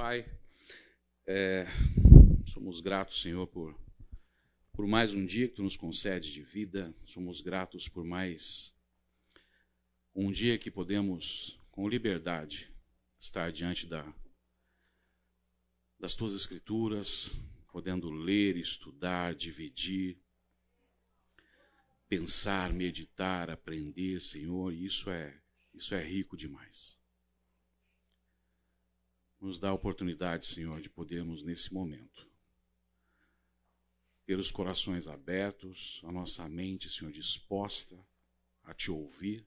Pai, é, somos gratos, Senhor, por, por mais um dia que Tu nos concede de vida, somos gratos por mais um dia que podemos, com liberdade, estar diante da, das Tuas Escrituras, podendo ler, estudar, dividir, pensar, meditar, aprender, Senhor, isso é, isso é rico demais. Nos dá a oportunidade, Senhor, de podermos, nesse momento, ter os corações abertos, a nossa mente, Senhor, disposta a te ouvir,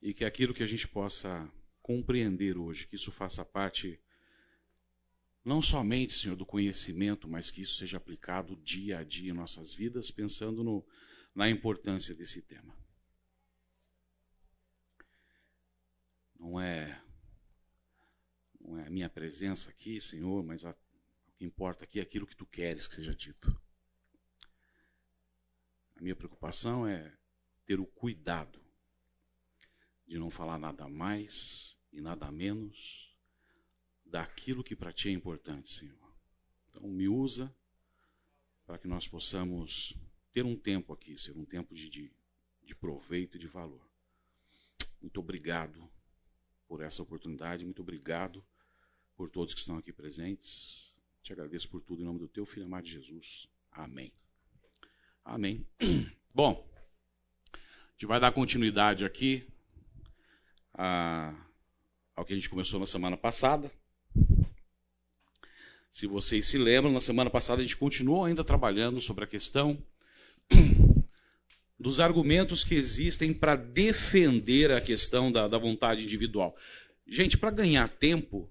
e que aquilo que a gente possa compreender hoje, que isso faça parte não somente, Senhor, do conhecimento, mas que isso seja aplicado dia a dia em nossas vidas, pensando no, na importância desse tema. Não é não é a minha presença aqui, Senhor, mas a, o que importa aqui é aquilo que tu queres que seja dito. A minha preocupação é ter o cuidado de não falar nada mais e nada menos daquilo que para ti é importante, Senhor. Então, me usa para que nós possamos ter um tempo aqui, ser um tempo de, de, de proveito e de valor. Muito obrigado por essa oportunidade, muito obrigado por todos que estão aqui presentes. Te agradeço por tudo em nome do teu filho amado Jesus. Amém. Amém. Bom, a gente vai dar continuidade aqui a, ao que a gente começou na semana passada. Se vocês se lembram, na semana passada a gente continuou ainda trabalhando sobre a questão dos argumentos que existem para defender a questão da, da vontade individual. Gente, para ganhar tempo,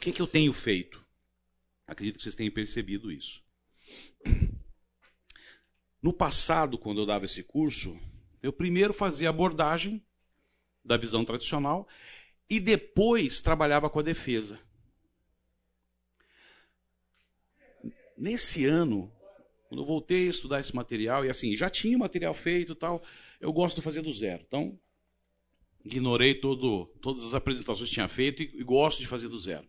O que, que eu tenho feito? Acredito que vocês tenham percebido isso. No passado, quando eu dava esse curso, eu primeiro fazia abordagem da visão tradicional e depois trabalhava com a defesa. Nesse ano, quando eu voltei a estudar esse material, e assim, já tinha o material feito tal, eu gosto de fazer do zero. Então, ignorei todo, todas as apresentações que tinha feito e, e gosto de fazer do zero.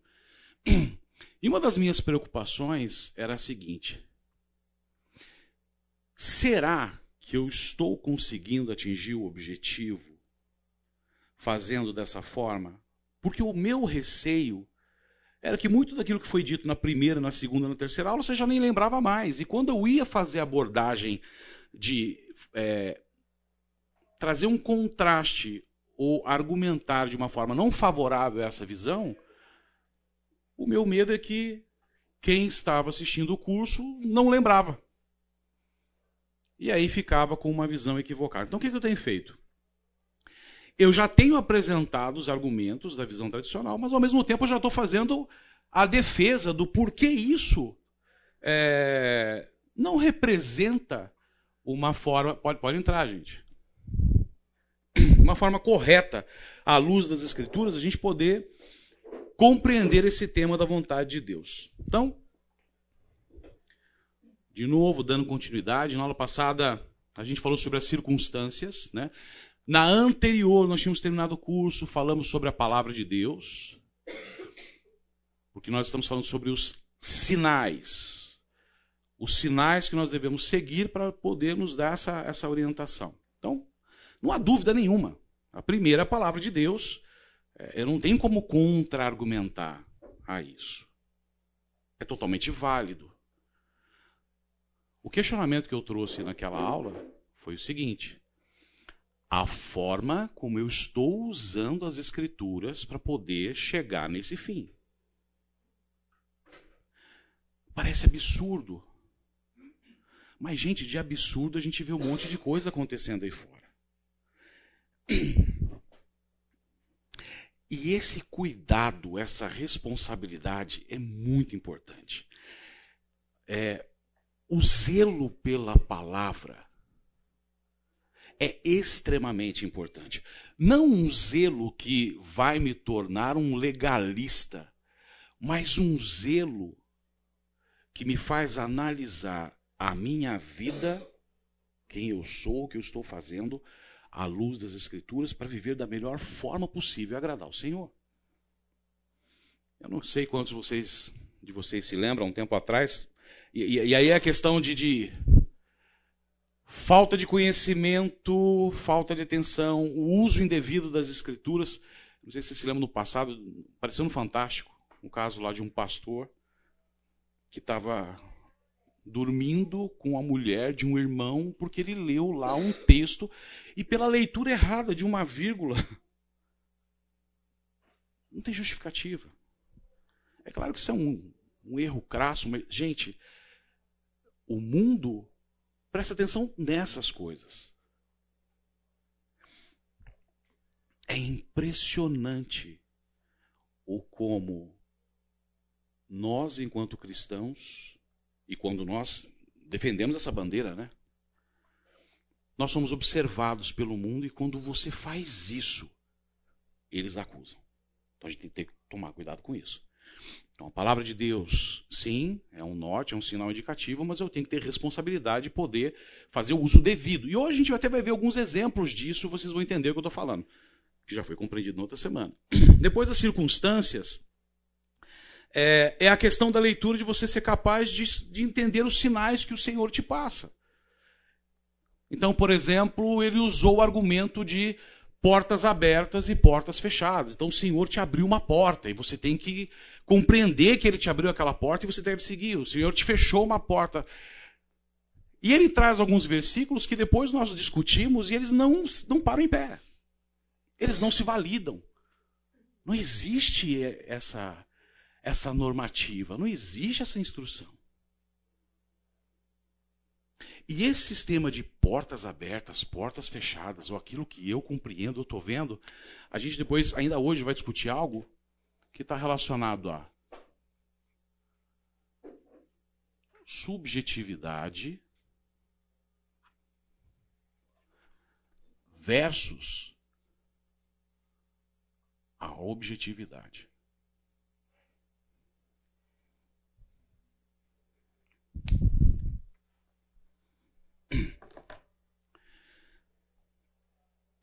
E uma das minhas preocupações era a seguinte: será que eu estou conseguindo atingir o objetivo fazendo dessa forma? Porque o meu receio era que muito daquilo que foi dito na primeira, na segunda, na terceira aula você já nem lembrava mais. E quando eu ia fazer a abordagem de é, trazer um contraste ou argumentar de uma forma não favorável a essa visão, o meu medo é que quem estava assistindo o curso não lembrava. E aí ficava com uma visão equivocada. Então o que eu tenho feito? Eu já tenho apresentado os argumentos da visão tradicional, mas ao mesmo tempo eu já estou fazendo a defesa do porquê isso é, não representa uma forma. Pode, pode entrar, gente. Uma forma correta, à luz das Escrituras, a gente poder compreender esse tema da vontade de Deus. Então, de novo, dando continuidade, na aula passada a gente falou sobre as circunstâncias, né? Na anterior, nós tínhamos terminado o curso, falamos sobre a palavra de Deus, porque nós estamos falando sobre os sinais. Os sinais que nós devemos seguir para poder nos dar essa, essa orientação. Então, não há dúvida nenhuma. A primeira palavra de Deus é, eu não tenho como contra-argumentar a isso. É totalmente válido. O questionamento que eu trouxe naquela aula foi o seguinte: a forma como eu estou usando as escrituras para poder chegar nesse fim. Parece absurdo. Mas, gente, de absurdo a gente vê um monte de coisa acontecendo aí fora. E esse cuidado, essa responsabilidade é muito importante. É, o zelo pela palavra é extremamente importante. Não um zelo que vai me tornar um legalista, mas um zelo que me faz analisar a minha vida, quem eu sou, o que eu estou fazendo, à luz das Escrituras para viver da melhor forma possível e agradar o Senhor. Eu não sei quantos vocês, de vocês se lembram, um tempo atrás, e, e, e aí é a questão de, de falta de conhecimento, falta de atenção, o uso indevido das Escrituras. Não sei se vocês se lembram no passado, pareceu no Fantástico, um caso lá de um pastor que estava dormindo com a mulher de um irmão porque ele leu lá um texto e pela leitura errada de uma vírgula não tem justificativa. É claro que isso é um, um erro crasso, mas, gente, o mundo presta atenção nessas coisas. É impressionante o como nós, enquanto cristãos, e quando nós defendemos essa bandeira, né? Nós somos observados pelo mundo e quando você faz isso, eles acusam. Então a gente tem que tomar cuidado com isso. Então a palavra de Deus, sim, é um norte, é um sinal indicativo, mas eu tenho que ter responsabilidade de poder fazer o uso devido. E hoje a gente até vai ver alguns exemplos disso, vocês vão entender o que eu estou falando, que já foi compreendido na outra semana. Depois das circunstâncias, é, é a questão da leitura de você ser capaz de, de entender os sinais que o Senhor te passa. Então, por exemplo, ele usou o argumento de portas abertas e portas fechadas. Então, o Senhor te abriu uma porta e você tem que compreender que ele te abriu aquela porta e você deve seguir. O Senhor te fechou uma porta. E ele traz alguns versículos que depois nós discutimos e eles não, não param em pé. Eles não se validam. Não existe essa essa normativa, não existe essa instrução. E esse sistema de portas abertas, portas fechadas, ou aquilo que eu compreendo, eu estou vendo, a gente depois, ainda hoje, vai discutir algo que está relacionado a subjetividade versus a objetividade.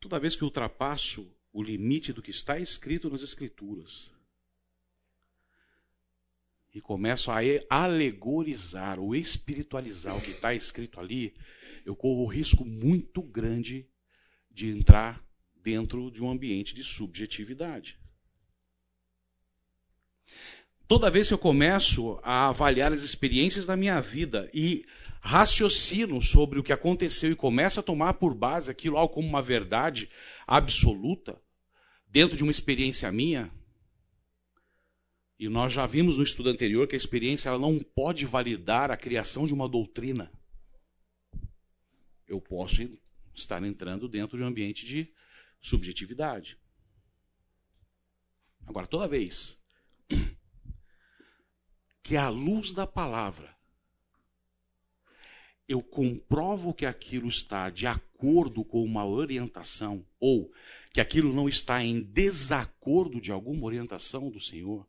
Toda vez que ultrapasso o limite do que está escrito nas Escrituras e começo a alegorizar ou espiritualizar o que está escrito ali, eu corro o risco muito grande de entrar dentro de um ambiente de subjetividade. Toda vez que eu começo a avaliar as experiências da minha vida e raciocino sobre o que aconteceu e começo a tomar por base aquilo algo como uma verdade absoluta, dentro de uma experiência minha, e nós já vimos no estudo anterior que a experiência ela não pode validar a criação de uma doutrina. Eu posso estar entrando dentro de um ambiente de subjetividade. Agora, toda vez que a luz da palavra eu comprovo que aquilo está de acordo com uma orientação, ou que aquilo não está em desacordo de alguma orientação do Senhor,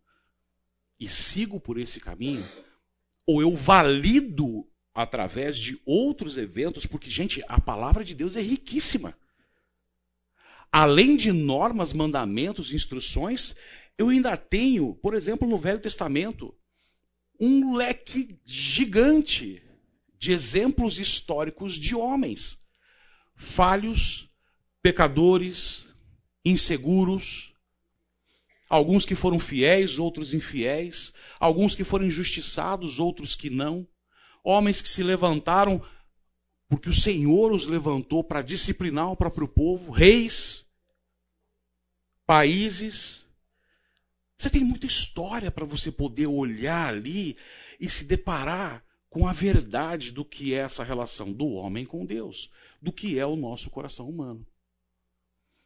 e sigo por esse caminho, ou eu valido através de outros eventos, porque, gente, a palavra de Deus é riquíssima. Além de normas, mandamentos, instruções, eu ainda tenho, por exemplo, no Velho Testamento, um leque gigante de exemplos históricos de homens falhos, pecadores, inseguros, alguns que foram fiéis, outros infiéis, alguns que foram injustiçados, outros que não, homens que se levantaram porque o Senhor os levantou para disciplinar o próprio povo, reis, países. Você tem muita história para você poder olhar ali e se deparar com a verdade do que é essa relação do homem com Deus, do que é o nosso coração humano.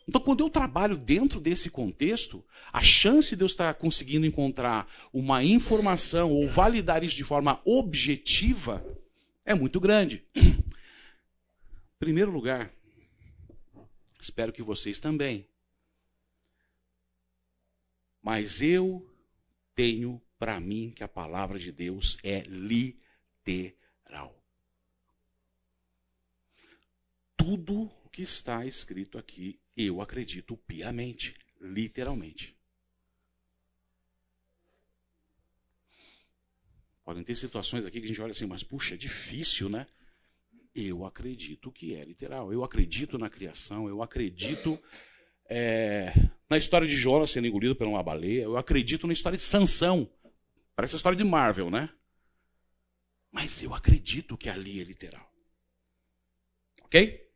Então, quando eu trabalho dentro desse contexto, a chance de eu estar conseguindo encontrar uma informação ou validar isso de forma objetiva é muito grande. Em primeiro lugar, espero que vocês também. Mas eu tenho para mim que a palavra de Deus é literal. Tudo que está escrito aqui, eu acredito piamente, literalmente. Podem ter situações aqui que a gente olha assim, mas puxa, é difícil, né? Eu acredito que é literal. Eu acredito na criação, eu acredito é, na história de Jonas sendo engolido por uma baleia, eu acredito na história de Sansão. Parece a história de Marvel, né? Mas eu acredito que ali é literal. Ok?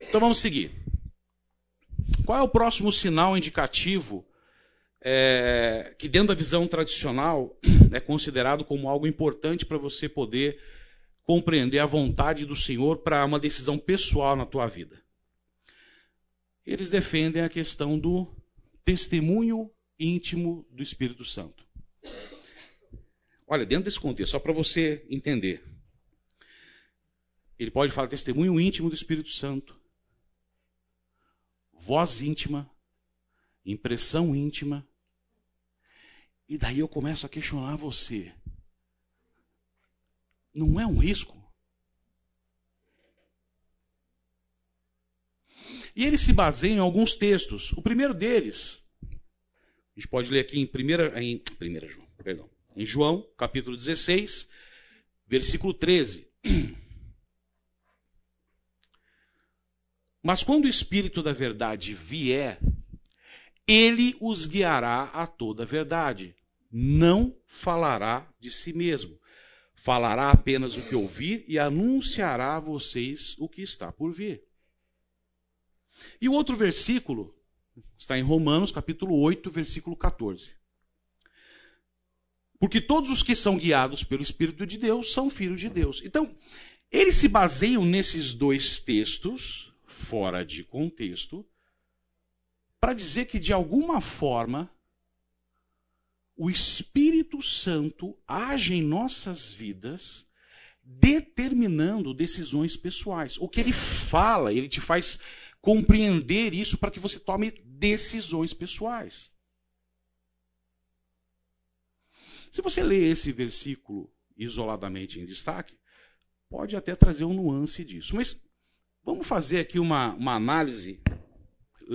Então vamos seguir. Qual é o próximo sinal indicativo é, que, dentro da visão tradicional, é considerado como algo importante para você poder compreender a vontade do Senhor para uma decisão pessoal na tua vida? Eles defendem a questão do testemunho íntimo do Espírito Santo. Olha, dentro desse contexto, só para você entender. Ele pode falar testemunho íntimo do Espírito Santo, voz íntima, impressão íntima. E daí eu começo a questionar você. Não é um risco? E ele se baseia em alguns textos. O primeiro deles, a gente pode ler aqui em primeira, em primeira João, perdão, em João, capítulo 16, versículo 13. Mas quando o Espírito da verdade vier, ele os guiará a toda a verdade. Não falará de si mesmo. Falará apenas o que ouvir e anunciará a vocês o que está por vir. E o outro versículo está em Romanos, capítulo 8, versículo 14. Porque todos os que são guiados pelo Espírito de Deus são filhos de Deus. Então, eles se baseiam nesses dois textos, fora de contexto, para dizer que, de alguma forma, o Espírito Santo age em nossas vidas determinando decisões pessoais. O que ele fala, ele te faz compreender isso para que você tome decisões pessoais. Se você lê esse versículo isoladamente em destaque, pode até trazer um nuance disso. Mas vamos fazer aqui uma, uma análise,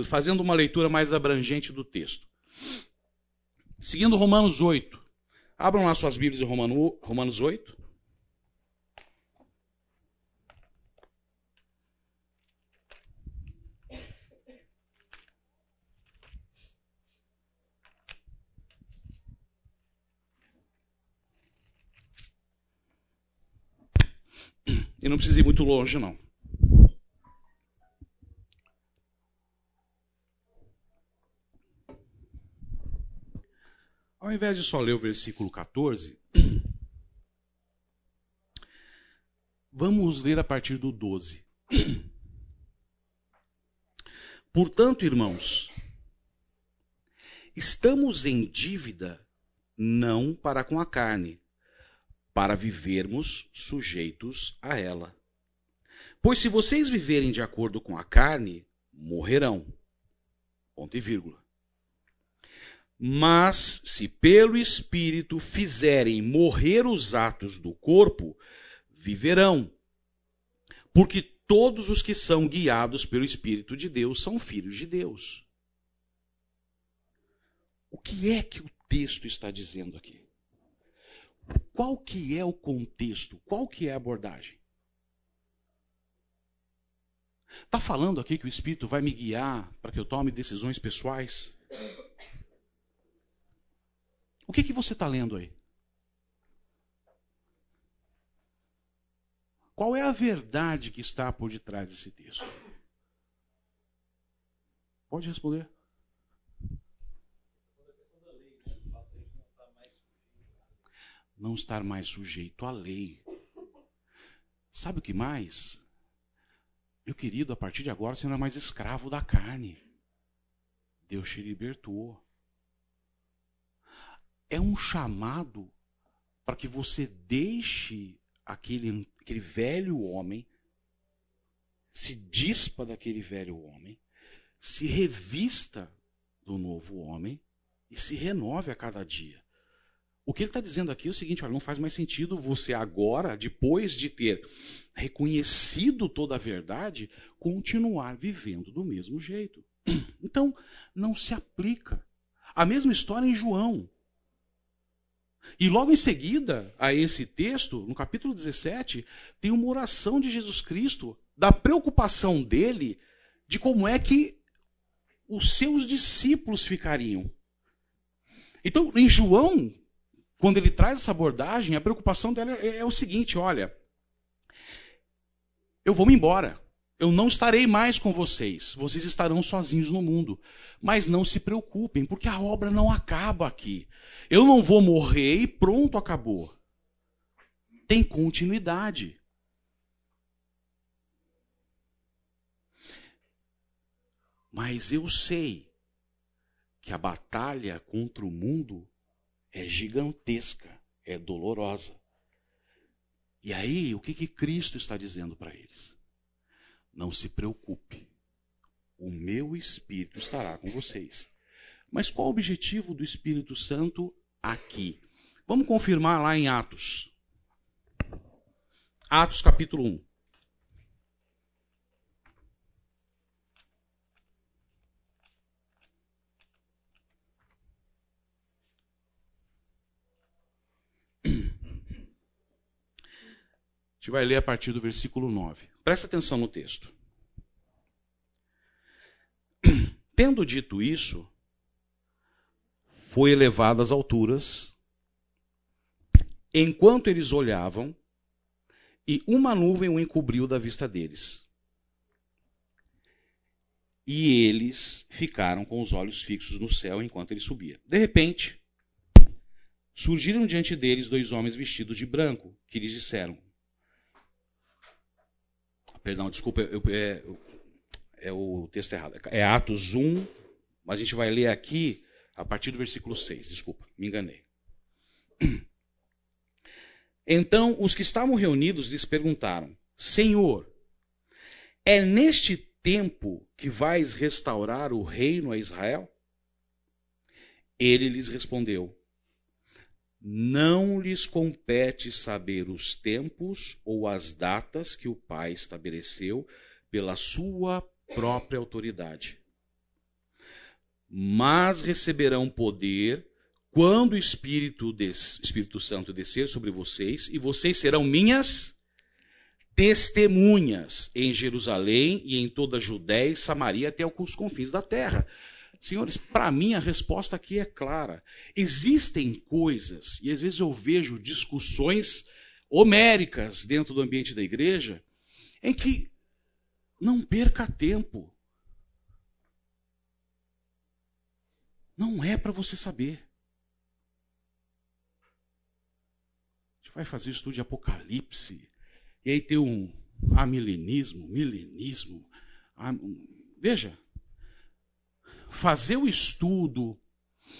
fazendo uma leitura mais abrangente do texto. Seguindo Romanos 8. Abram lá suas Bíblias em Romanos 8. E não precisa ir muito longe, não. Ao invés de só ler o versículo 14, vamos ler a partir do 12. Portanto, irmãos, estamos em dívida não para com a carne, para vivermos sujeitos a ela. Pois se vocês viverem de acordo com a carne, morrerão. Ponto e vírgula. Mas se pelo Espírito fizerem morrer os atos do corpo, viverão. Porque todos os que são guiados pelo Espírito de Deus são filhos de Deus. O que é que o texto está dizendo aqui? Qual que é o contexto? Qual que é a abordagem? Está falando aqui que o Espírito vai me guiar para que eu tome decisões pessoais? O que, que você está lendo aí? Qual é a verdade que está por detrás desse texto? Pode responder. Não estar mais sujeito à lei. Sabe o que mais? Meu querido, a partir de agora você não é mais escravo da carne. Deus te libertou. É um chamado para que você deixe aquele, aquele velho homem, se dispa daquele velho homem, se revista do novo homem e se renove a cada dia. O que ele está dizendo aqui é o seguinte: olha, não faz mais sentido você agora, depois de ter reconhecido toda a verdade, continuar vivendo do mesmo jeito. Então, não se aplica. A mesma história em João. E logo em seguida a esse texto, no capítulo 17, tem uma oração de Jesus Cristo, da preocupação dele de como é que os seus discípulos ficariam. Então, em João, quando ele traz essa abordagem, a preocupação dela é, é o seguinte: olha, eu vou me embora. Eu não estarei mais com vocês. Vocês estarão sozinhos no mundo. Mas não se preocupem, porque a obra não acaba aqui. Eu não vou morrer e pronto, acabou. Tem continuidade. Mas eu sei que a batalha contra o mundo é gigantesca, é dolorosa. E aí, o que, que Cristo está dizendo para eles? Não se preocupe, o meu Espírito estará com vocês. Mas qual o objetivo do Espírito Santo aqui? Vamos confirmar lá em Atos. Atos capítulo 1. Gente vai ler a partir do versículo 9. Presta atenção no texto. Tendo dito isso, foi elevado às alturas, enquanto eles olhavam, e uma nuvem o encobriu da vista deles. E eles ficaram com os olhos fixos no céu enquanto ele subia. De repente, surgiram diante deles dois homens vestidos de branco, que lhes disseram: Perdão, desculpa, eu, é, é o texto errado. É Atos 1, mas a gente vai ler aqui a partir do versículo 6. Desculpa, me enganei. Então os que estavam reunidos lhes perguntaram: Senhor, é neste tempo que vais restaurar o reino a Israel? Ele lhes respondeu: não lhes compete saber os tempos ou as datas que o Pai estabeleceu pela sua própria autoridade. Mas receberão poder quando o Espírito, des, Espírito Santo descer sobre vocês, e vocês serão minhas testemunhas em Jerusalém e em toda a Judéia e Samaria até os confins da terra. Senhores, para mim a resposta aqui é clara. Existem coisas, e às vezes eu vejo discussões homéricas dentro do ambiente da igreja, em que não perca tempo. Não é para você saber. A gente vai fazer estudo de Apocalipse, e aí tem um amilenismo, milenismo. veja, fazer o estudo,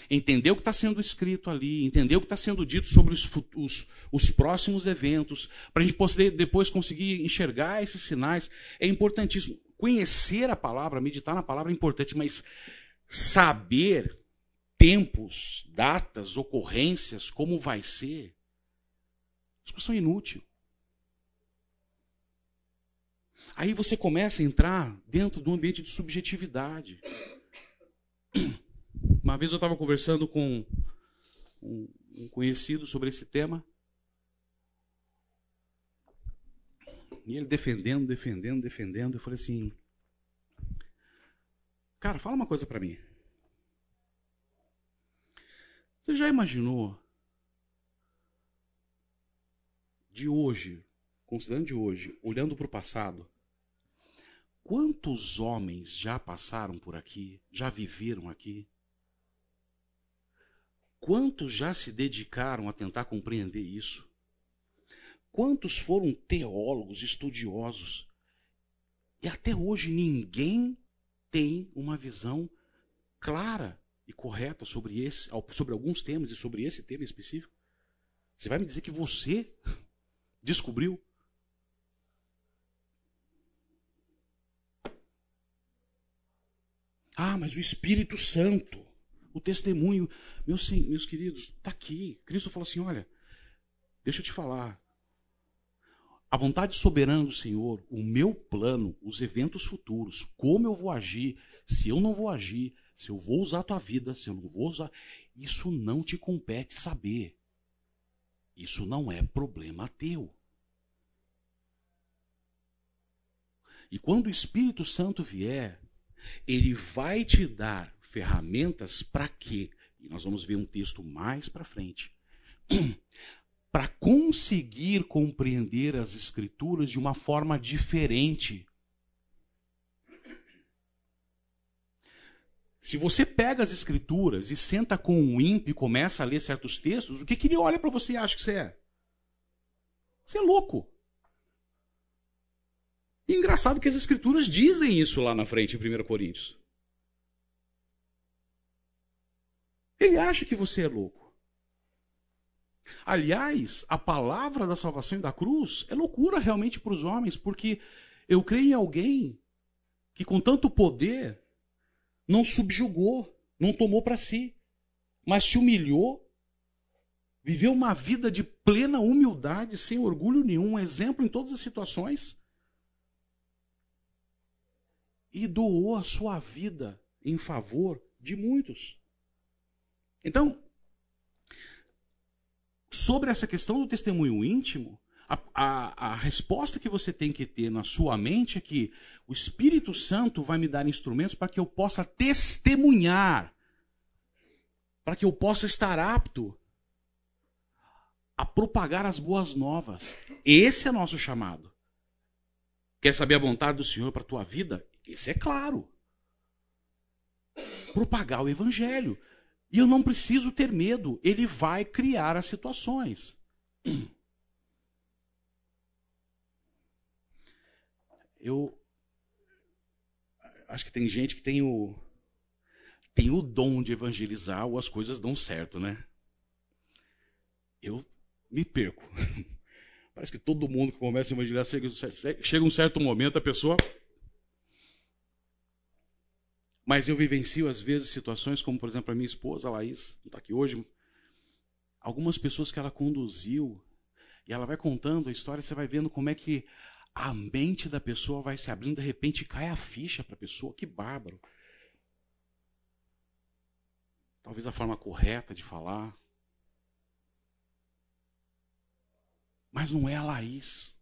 entender o que está sendo escrito ali, entender o que está sendo dito sobre os, os, os próximos eventos, para a gente poder depois conseguir enxergar esses sinais, é importantíssimo. Conhecer a palavra, meditar na palavra é importante, mas saber tempos, datas, ocorrências, como vai ser, discussão inútil. Aí você começa a entrar dentro de um ambiente de subjetividade. Uma vez eu estava conversando com um, conhecido sobre esse tema. E ele defendendo, defendendo, defendendo. Eu falei assim: Cara, fala uma coisa para mim. Você já imaginou de hoje, considerando de hoje, olhando para o passado, Quantos homens já passaram por aqui, já viveram aqui? Quantos já se dedicaram a tentar compreender isso? Quantos foram teólogos, estudiosos? E até hoje ninguém tem uma visão clara e correta sobre, esse, sobre alguns temas e sobre esse tema específico. Você vai me dizer que você descobriu? Ah, mas o Espírito Santo. O testemunho, meus, meus queridos, está aqui. Cristo falou assim: olha, deixa eu te falar. A vontade soberana do Senhor, o meu plano, os eventos futuros, como eu vou agir, se eu não vou agir, se eu vou usar a tua vida, se eu não vou usar, isso não te compete saber. Isso não é problema teu. E quando o Espírito Santo vier, ele vai te dar ferramentas para quê? E nós vamos ver um texto mais para frente. para conseguir compreender as Escrituras de uma forma diferente. Se você pega as Escrituras e senta com um ímpio e começa a ler certos textos, o que, que ele olha para você e acha que você é? Você é louco. E engraçado que as Escrituras dizem isso lá na frente, em 1 Coríntios. Ele acha que você é louco. Aliás, a palavra da salvação e da cruz é loucura realmente para os homens, porque eu creio em alguém que com tanto poder não subjugou, não tomou para si, mas se humilhou, viveu uma vida de plena humildade, sem orgulho nenhum, um exemplo em todas as situações e doou a sua vida em favor de muitos. Então, sobre essa questão do testemunho íntimo, a, a, a, resposta que você tem que ter na sua mente é que o Espírito Santo vai me dar instrumentos para que eu possa testemunhar, para que eu possa estar apto a propagar as boas novas. Esse é nosso chamado. Quer saber a vontade do Senhor para a tua vida? Isso é claro. Propagar o evangelho. E eu não preciso ter medo, ele vai criar as situações. Eu acho que tem gente que tem o tem o dom de evangelizar ou as coisas dão certo, né? Eu me perco. Parece que todo mundo que começa a evangelizar chega um certo momento a pessoa mas eu vivencio, às vezes, situações como, por exemplo, a minha esposa, a Laís, não está aqui hoje. Algumas pessoas que ela conduziu, e ela vai contando a história, você vai vendo como é que a mente da pessoa vai se abrindo, de repente cai a ficha para a pessoa. Que bárbaro. Talvez a forma correta de falar. Mas não é a Laís.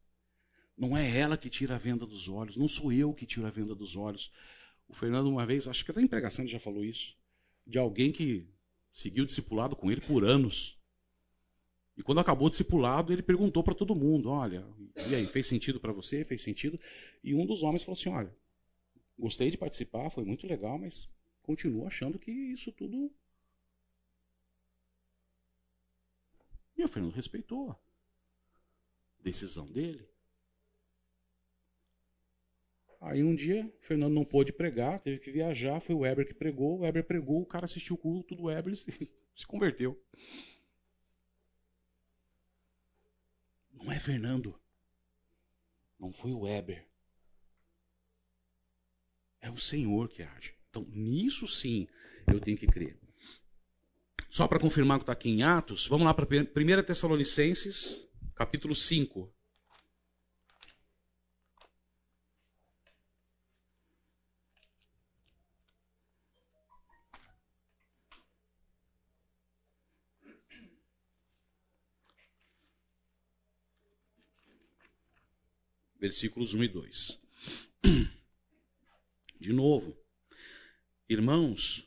Não é ela que tira a venda dos olhos. Não sou eu que tiro a venda dos olhos. O Fernando, uma vez, acho que até em pregação ele já falou isso, de alguém que seguiu discipulado com ele por anos. E quando acabou o discipulado, ele perguntou para todo mundo: Olha, e aí, fez sentido para você? Fez sentido? E um dos homens falou assim: Olha, gostei de participar, foi muito legal, mas continuo achando que isso tudo. E o Fernando respeitou a decisão dele. Aí um dia, Fernando não pôde pregar, teve que viajar, foi o Weber que pregou, o Weber pregou, o cara assistiu o culto do Weber e se, se converteu. Não é Fernando. Não foi o Weber. É o Senhor que age. Então, nisso sim, eu tenho que crer. Só para confirmar que está aqui em Atos, vamos lá para 1 Tessalonicenses, capítulo 5. Versículos 1 e 2. De novo, irmãos,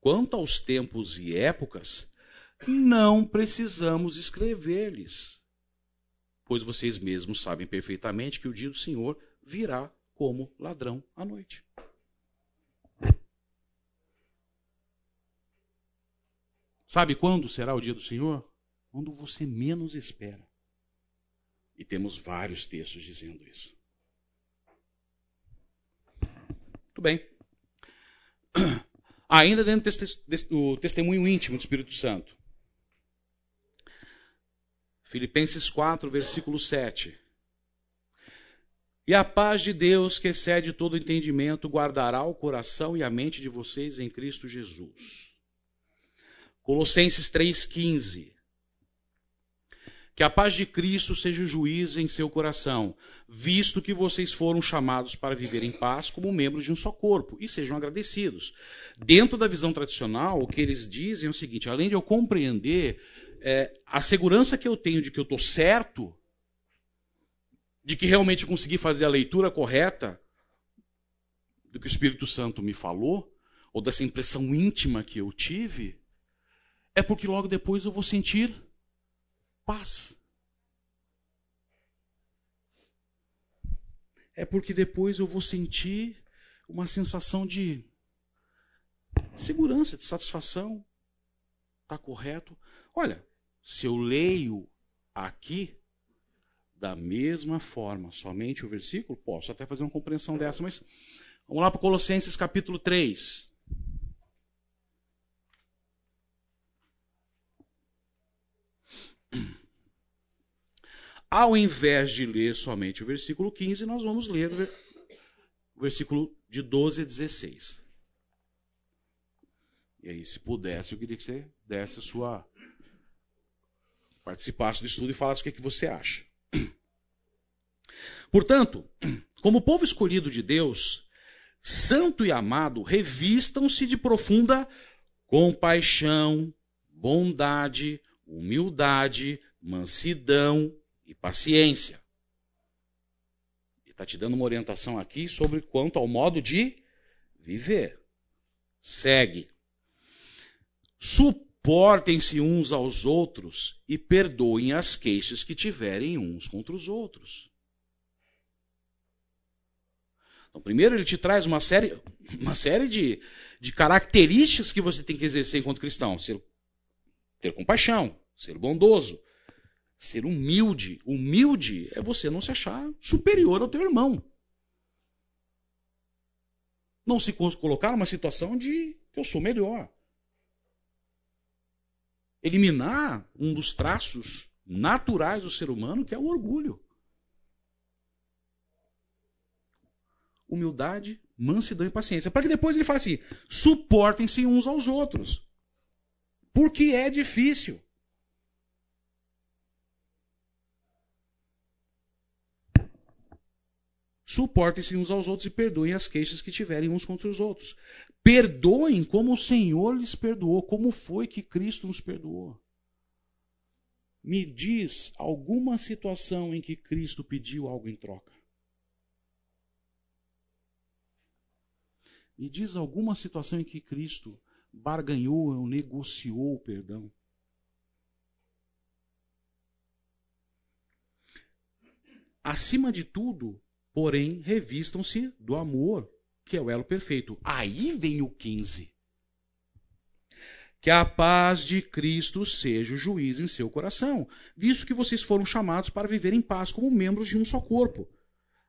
quanto aos tempos e épocas, não precisamos escrever-lhes, pois vocês mesmos sabem perfeitamente que o dia do Senhor virá como ladrão à noite. Sabe quando será o dia do Senhor? Quando você menos espera. E temos vários textos dizendo isso. Muito bem. Ainda dentro do testemunho íntimo do Espírito Santo. Filipenses 4, versículo 7. E a paz de Deus, que excede todo entendimento, guardará o coração e a mente de vocês em Cristo Jesus. Colossenses 3,15. Que a paz de Cristo seja o juiz em seu coração, visto que vocês foram chamados para viver em paz como membros de um só corpo, e sejam agradecidos. Dentro da visão tradicional, o que eles dizem é o seguinte: além de eu compreender é, a segurança que eu tenho de que eu estou certo, de que realmente consegui fazer a leitura correta do que o Espírito Santo me falou, ou dessa impressão íntima que eu tive, é porque logo depois eu vou sentir paz. É porque depois eu vou sentir uma sensação de segurança, de satisfação. Está correto? Olha, se eu leio aqui da mesma forma, somente o versículo, posso até fazer uma compreensão dessa, mas vamos lá para Colossenses capítulo 3. Ao invés de ler somente o versículo 15, nós vamos ler o versículo de 12 a 16. E aí, se pudesse, eu queria que você desse a sua. participasse do estudo e falasse o que, é que você acha. Portanto, como povo escolhido de Deus, santo e amado, revistam-se de profunda compaixão, bondade, humildade, mansidão e paciência. Ele está te dando uma orientação aqui sobre quanto ao modo de viver. Segue. Suportem-se uns aos outros e perdoem as queixas que tiverem uns contra os outros. Então, primeiro ele te traz uma série, uma série de, de características que você tem que exercer enquanto cristão. Ser, ter compaixão, ser bondoso, Ser humilde. Humilde é você não se achar superior ao teu irmão. Não se colocar numa situação de que eu sou melhor. Eliminar um dos traços naturais do ser humano, que é o orgulho. Humildade, mansidão e paciência. Para que depois ele fale assim: suportem-se uns aos outros. Porque é difícil. Suportem-se uns aos outros e perdoem as queixas que tiverem uns contra os outros. Perdoem como o Senhor lhes perdoou, como foi que Cristo nos perdoou. Me diz alguma situação em que Cristo pediu algo em troca. Me diz alguma situação em que Cristo barganhou ou negociou o perdão. Acima de tudo, Porém, revistam-se do amor, que é o elo perfeito. Aí vem o 15. Que a paz de Cristo seja o juiz em seu coração, visto que vocês foram chamados para viver em paz como membros de um só corpo.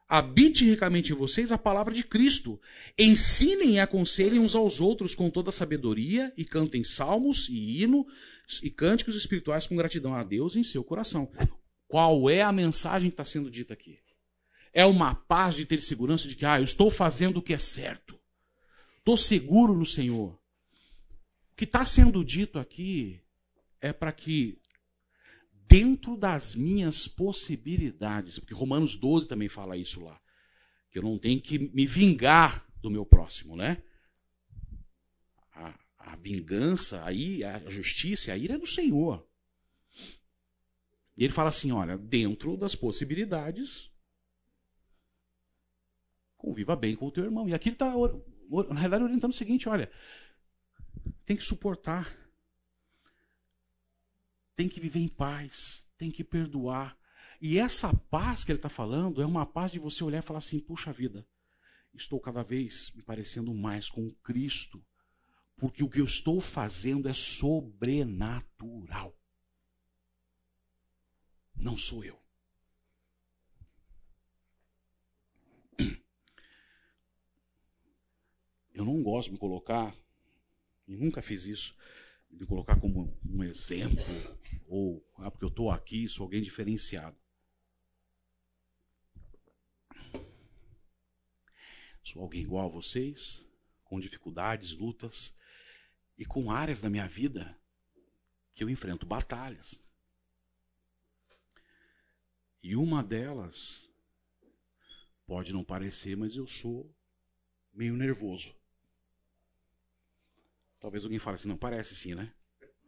Habite ricamente em vocês a palavra de Cristo. Ensinem e aconselhem uns aos outros com toda sabedoria e cantem salmos e hino e cânticos espirituais com gratidão a Deus em seu coração. Qual é a mensagem que está sendo dita aqui? É uma paz de ter segurança de que, ah, eu estou fazendo o que é certo. Estou seguro no Senhor. O que está sendo dito aqui é para que, dentro das minhas possibilidades, porque Romanos 12 também fala isso lá, que eu não tenho que me vingar do meu próximo, né? A, a vingança, aí, a justiça, a ira é do Senhor. E ele fala assim: olha, dentro das possibilidades, Conviva bem com o teu irmão. E aqui ele está, na realidade, orientando o seguinte: olha, tem que suportar, tem que viver em paz, tem que perdoar. E essa paz que ele está falando é uma paz de você olhar e falar assim: puxa vida, estou cada vez me parecendo mais com Cristo, porque o que eu estou fazendo é sobrenatural. Não sou eu. Eu não gosto de me colocar, e nunca fiz isso, de me colocar como um exemplo, ou ah, porque eu estou aqui, sou alguém diferenciado. Sou alguém igual a vocês, com dificuldades, lutas, e com áreas da minha vida que eu enfrento batalhas. E uma delas pode não parecer, mas eu sou meio nervoso. Talvez alguém fale assim, não parece sim, né?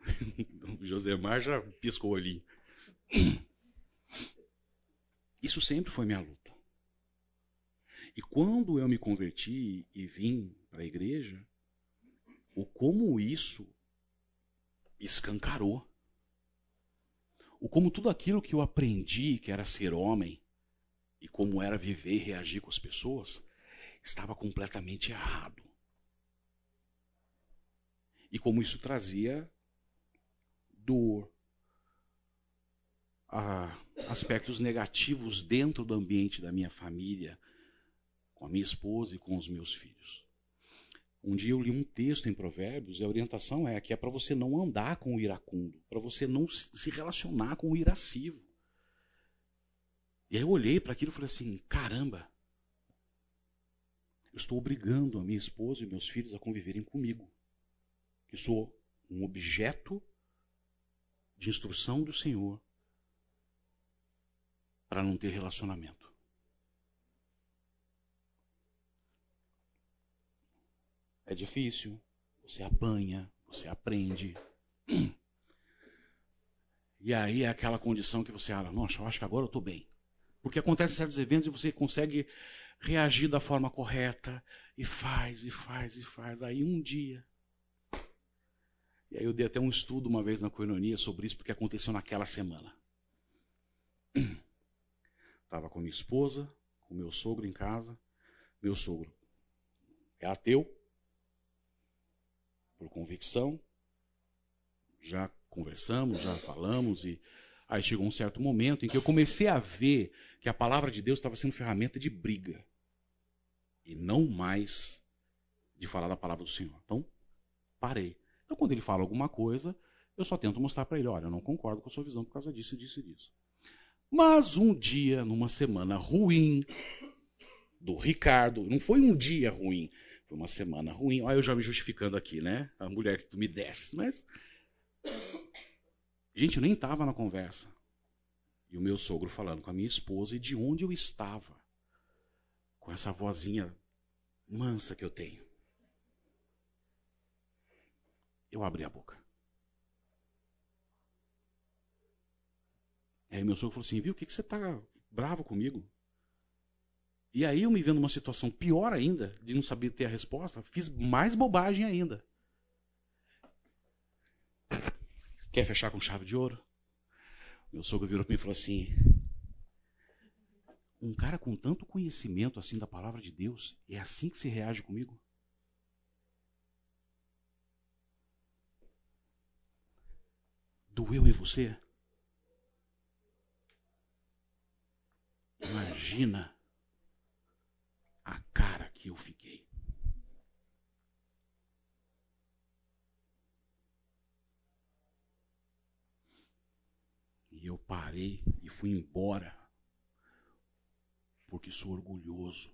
o Josemar já piscou olhinho. Isso sempre foi minha luta. E quando eu me converti e vim para a igreja, o como isso escancarou. O como tudo aquilo que eu aprendi, que era ser homem, e como era viver e reagir com as pessoas, estava completamente errado. E como isso trazia dor, aspectos negativos dentro do ambiente da minha família, com a minha esposa e com os meus filhos. Um dia eu li um texto em Provérbios e a orientação é que é para você não andar com o iracundo, para você não se relacionar com o irascivo. E aí eu olhei para aquilo e falei assim: caramba, eu estou obrigando a minha esposa e meus filhos a conviverem comigo, que sou um objeto de instrução do Senhor para não ter relacionamento. É difícil, você apanha, você aprende. E aí é aquela condição que você fala, nossa, eu acho que agora eu estou bem. Porque acontecem certos eventos e você consegue reagir da forma correta e faz, e faz, e faz. Aí um dia. E aí eu dei até um estudo uma vez na coinonia sobre isso, porque aconteceu naquela semana. Estava com minha esposa, com meu sogro em casa. Meu sogro é ateu, por convicção. Já conversamos, já falamos e Aí chegou um certo momento em que eu comecei a ver que a palavra de Deus estava sendo ferramenta de briga e não mais de falar da palavra do Senhor. Então, parei. Então, quando ele fala alguma coisa, eu só tento mostrar para ele: olha, eu não concordo com a sua visão por causa disso, disso e disso. Mas um dia, numa semana ruim do Ricardo, não foi um dia ruim, foi uma semana ruim. Olha, eu já me justificando aqui, né? A mulher que tu me desce, mas Gente, eu nem estava na conversa. E o meu sogro falando com a minha esposa e de onde eu estava. Com essa vozinha mansa que eu tenho. Eu abri a boca. Aí meu sogro falou assim: viu, o que, que você está bravo comigo? E aí eu me vendo numa situação pior ainda, de não saber ter a resposta, fiz mais bobagem ainda. Quer fechar com chave de ouro? Meu sogro virou para mim e falou assim: Um cara com tanto conhecimento assim da palavra de Deus, é assim que se reage comigo? Doeu em você? Imagina a cara que eu fiquei. E eu parei e fui embora. Porque sou orgulhoso.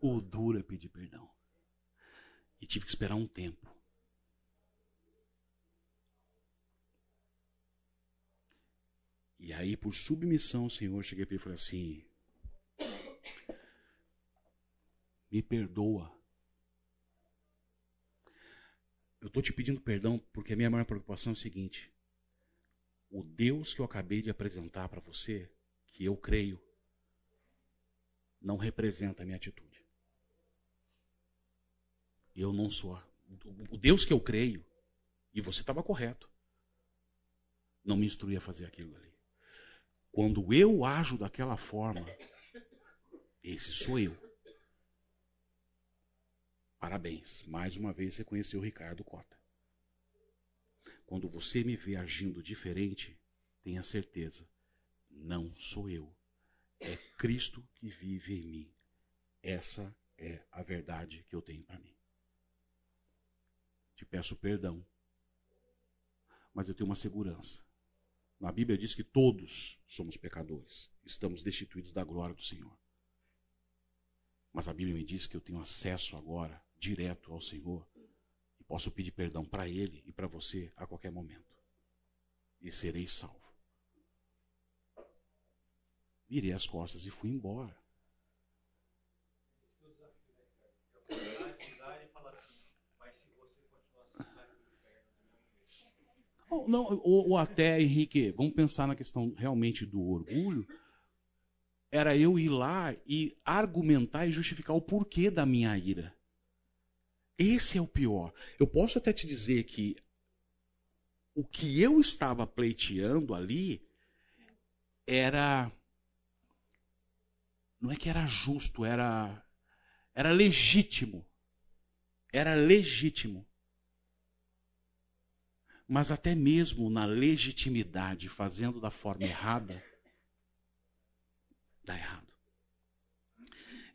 O duro é pedir perdão. Tive que esperar um tempo. E aí, por submissão, Senhor, cheguei para ele e falei assim: Me perdoa eu estou te pedindo perdão porque a minha maior preocupação é o seguinte: o Deus que eu acabei de apresentar para você, que eu creio, não representa a minha atitude. Eu não sou. O Deus que eu creio, e você estava correto, não me instruía a fazer aquilo ali. Quando eu ajo daquela forma, esse sou eu. Parabéns, mais uma vez você conheceu o Ricardo Cota. Quando você me vê agindo diferente, tenha certeza, não sou eu. É Cristo que vive em mim. Essa é a verdade que eu tenho para mim. Te peço perdão, mas eu tenho uma segurança. Na Bíblia diz que todos somos pecadores, estamos destituídos da glória do Senhor. Mas a Bíblia me diz que eu tenho acesso agora direto ao Senhor e posso pedir perdão para Ele e para você a qualquer momento. E serei salvo. Virei as costas e fui embora. Ou, não, ou, ou até, Henrique, vamos pensar na questão realmente do orgulho. Era eu ir lá e argumentar e justificar o porquê da minha ira. Esse é o pior. Eu posso até te dizer que o que eu estava pleiteando ali era. Não é que era justo, era, era legítimo. Era legítimo mas até mesmo na legitimidade, fazendo da forma errada, dá errado.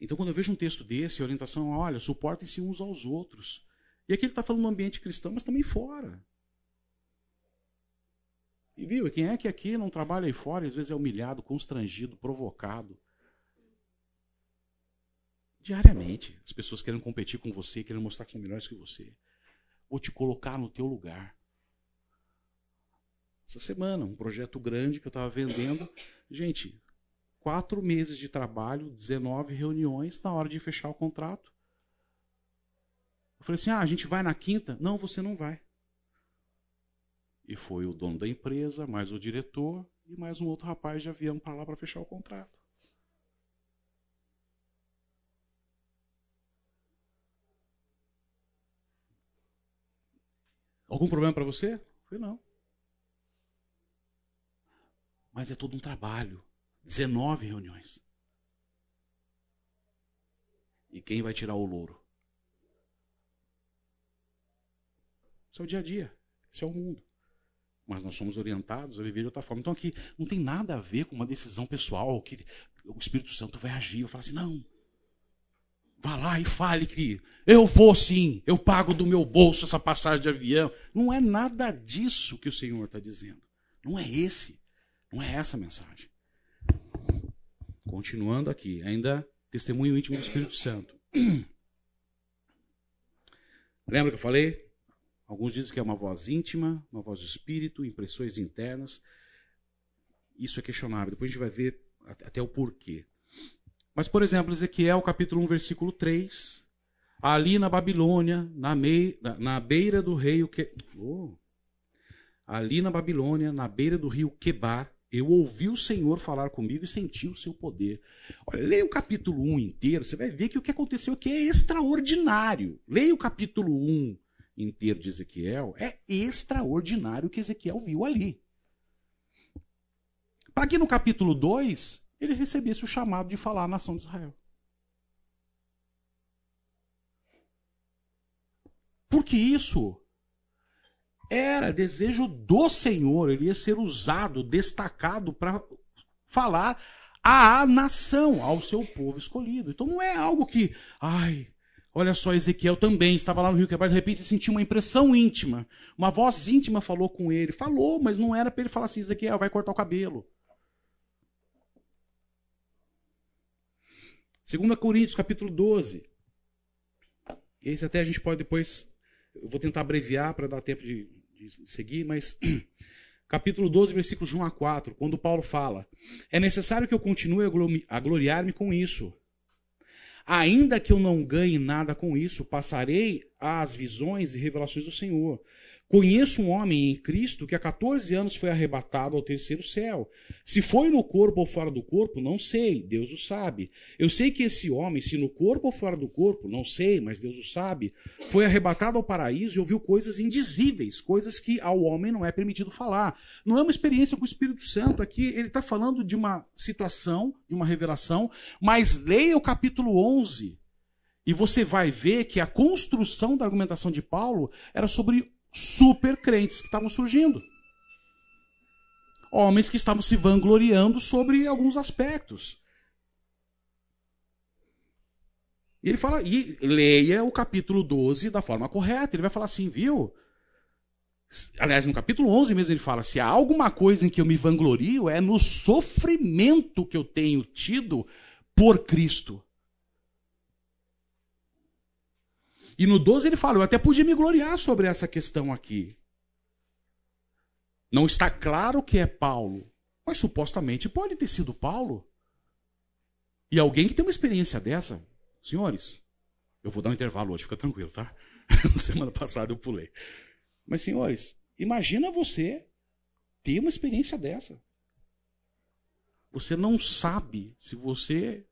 Então, quando eu vejo um texto desse, a orientação é: olha, suportem-se uns aos outros. E aqui ele está falando no ambiente cristão, mas também fora. E viu, quem é que aqui não trabalha aí fora às vezes é humilhado, constrangido, provocado? Diariamente, as pessoas querem competir com você, querem mostrar que são melhores que você. Ou te colocar no teu lugar essa semana, um projeto grande que eu estava vendendo. Gente, quatro meses de trabalho, 19 reuniões, na hora de fechar o contrato. Eu falei assim: ah, a gente vai na quinta? Não, você não vai. E foi o dono da empresa, mais o diretor e mais um outro rapaz de avião para lá para fechar o contrato. Algum problema para você? Eu não. Mas é todo um trabalho. 19 reuniões. E quem vai tirar o louro? Isso é o dia a dia. Esse é o mundo. Mas nós somos orientados a viver de outra forma. Então aqui não tem nada a ver com uma decisão pessoal que o Espírito Santo vai agir. Eu falo assim, não. Vá lá e fale que eu vou sim, eu pago do meu bolso essa passagem de avião. Não é nada disso que o Senhor está dizendo. Não é esse. Não é essa a mensagem. Continuando aqui, ainda testemunho íntimo do Espírito Santo. Lembra que eu falei? Alguns dizem que é uma voz íntima, uma voz do Espírito, impressões internas. Isso é questionável. Depois a gente vai ver até o porquê. Mas, por exemplo, Ezequiel, capítulo 1, versículo 3. Ali na Babilônia, na, mei, na, beira do rio. Que... Oh. Ali na Babilônia, na beira do rio Quebar, eu ouvi o Senhor falar comigo e senti o seu poder. Olha, leia o capítulo 1 inteiro, você vai ver que o que aconteceu aqui é extraordinário. Leia o capítulo 1 inteiro de Ezequiel, é extraordinário o que Ezequiel viu ali. Para que no capítulo 2 ele recebesse o chamado de falar à nação de Israel. Porque isso era desejo do Senhor, ele ia ser usado, destacado para falar à nação, ao seu povo escolhido. Então não é algo que, ai, olha só, Ezequiel também estava lá no Rio Quebrado, de repente sentiu uma impressão íntima. Uma voz íntima falou com ele. Falou, mas não era para ele falar assim, Ezequiel, vai cortar o cabelo. 2 Coríntios, capítulo 12. Esse até a gente pode depois. Eu vou tentar abreviar para dar tempo de, de seguir, mas capítulo 12, versículos 1 a 4, quando Paulo fala: É necessário que eu continue a gloriar-me com isso. Ainda que eu não ganhe nada com isso, passarei às visões e revelações do Senhor. Conheço um homem em Cristo que há 14 anos foi arrebatado ao terceiro céu. Se foi no corpo ou fora do corpo, não sei, Deus o sabe. Eu sei que esse homem, se no corpo ou fora do corpo, não sei, mas Deus o sabe, foi arrebatado ao paraíso e ouviu coisas indizíveis, coisas que ao homem não é permitido falar. Não é uma experiência com o Espírito Santo aqui, ele está falando de uma situação, de uma revelação, mas leia o capítulo 11 e você vai ver que a construção da argumentação de Paulo era sobre super crentes que estavam surgindo. Homens que estavam se vangloriando sobre alguns aspectos. E ele fala, e leia o capítulo 12 da forma correta. Ele vai falar assim, viu? Aliás, no capítulo 11 mesmo ele fala: se há alguma coisa em que eu me vanglorio, é no sofrimento que eu tenho tido por Cristo. E no 12 ele fala: Eu até podia me gloriar sobre essa questão aqui. Não está claro que é Paulo, mas supostamente pode ter sido Paulo. E alguém que tem uma experiência dessa, senhores, eu vou dar um intervalo hoje, fica tranquilo, tá? Semana passada eu pulei. Mas, senhores, imagina você ter uma experiência dessa. Você não sabe se você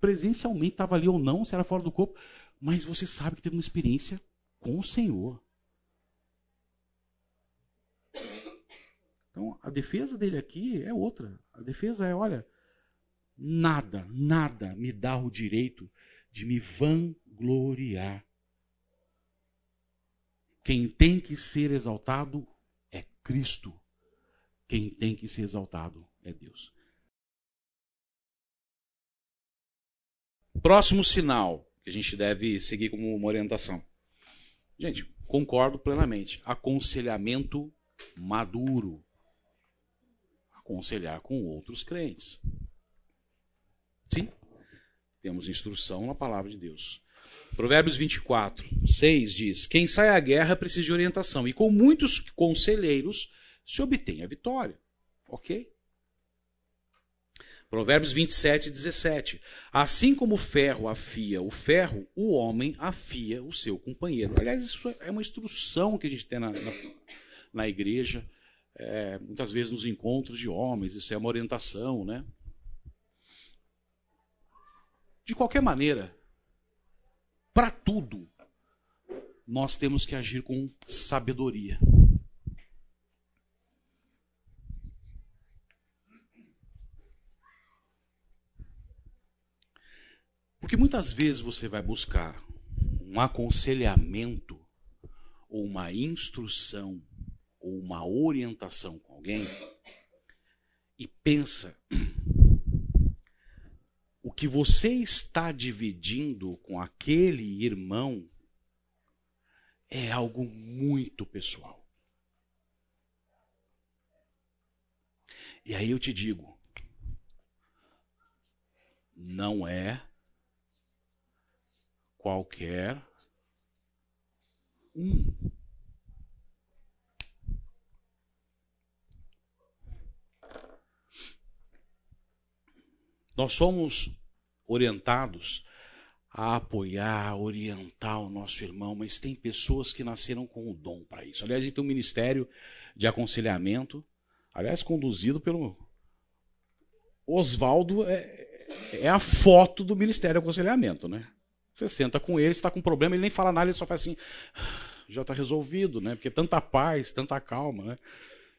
presencialmente estava ali ou não, se era fora do corpo, mas você sabe que teve uma experiência com o Senhor. Então, a defesa dele aqui é outra. A defesa é, olha, nada, nada me dá o direito de me vangloriar. Quem tem que ser exaltado é Cristo. Quem tem que ser exaltado é Deus. Próximo sinal que a gente deve seguir como uma orientação. Gente, concordo plenamente. Aconselhamento maduro. Aconselhar com outros crentes. Sim, temos instrução na palavra de Deus. Provérbios 24, 6 diz: Quem sai à guerra precisa de orientação, e com muitos conselheiros se obtém a vitória. Ok? Provérbios 27, 17. Assim como o ferro afia o ferro, o homem afia o seu companheiro. Aliás, isso é uma instrução que a gente tem na, na, na igreja, é, muitas vezes nos encontros de homens, isso é uma orientação, né? De qualquer maneira, para tudo, nós temos que agir com sabedoria. Porque muitas vezes você vai buscar um aconselhamento, ou uma instrução, ou uma orientação com alguém, e pensa o que você está dividindo com aquele irmão é algo muito pessoal. E aí eu te digo, não é qualquer um. Nós somos orientados a apoiar, orientar o nosso irmão, mas tem pessoas que nasceram com o dom para isso. Aliás, a gente tem um ministério de aconselhamento, aliás, conduzido pelo Oswaldo, é, é a foto do ministério de aconselhamento, né? Você senta com ele, está com um problema, ele nem fala nada, ele só faz assim, já está resolvido, né? Porque tanta paz, tanta calma, né?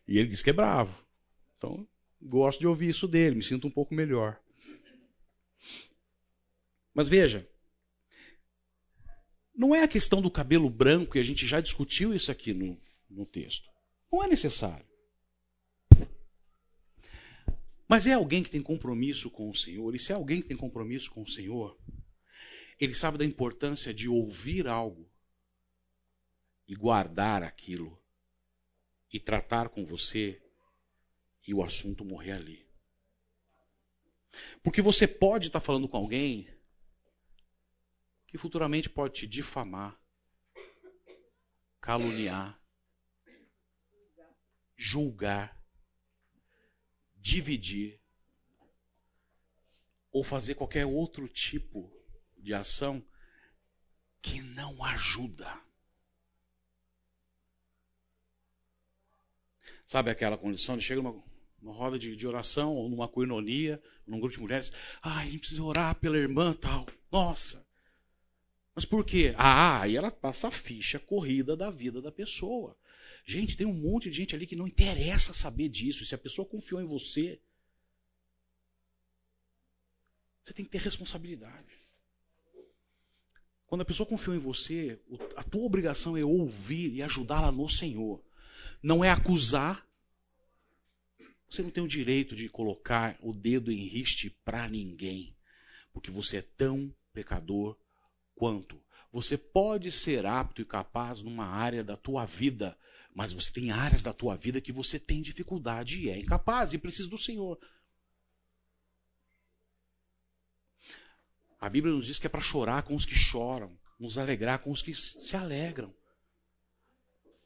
E ele diz que é bravo. Então, gosto de ouvir isso dele, me sinto um pouco melhor. Mas veja, não é a questão do cabelo branco, e a gente já discutiu isso aqui no, no texto. Não é necessário. Mas é alguém que tem compromisso com o Senhor, e se é alguém que tem compromisso com o Senhor, ele sabe da importância de ouvir algo e guardar aquilo e tratar com você e o assunto morrer ali. Porque você pode estar falando com alguém que futuramente pode te difamar, caluniar, julgar, dividir ou fazer qualquer outro tipo de ação que não ajuda. Sabe aquela condição de chega numa, numa roda de, de, oração ou numa coinonia, num grupo de mulheres, ah, a gente precisa orar pela irmã tal. Nossa, mas por quê? Ah, aí ela passa a ficha corrida da vida da pessoa. Gente, tem um monte de gente ali que não interessa saber disso. Se a pessoa confiou em você, você tem que ter responsabilidade. Quando a pessoa confiou em você, a tua obrigação é ouvir e ajudá-la no Senhor. Não é acusar. Você não tem o direito de colocar o dedo em riste para ninguém, porque você é tão pecador quanto. Você pode ser apto e capaz numa área da tua vida, mas você tem áreas da tua vida que você tem dificuldade e é incapaz e precisa do Senhor. A Bíblia nos diz que é para chorar com os que choram. nos alegrar com os que se alegram.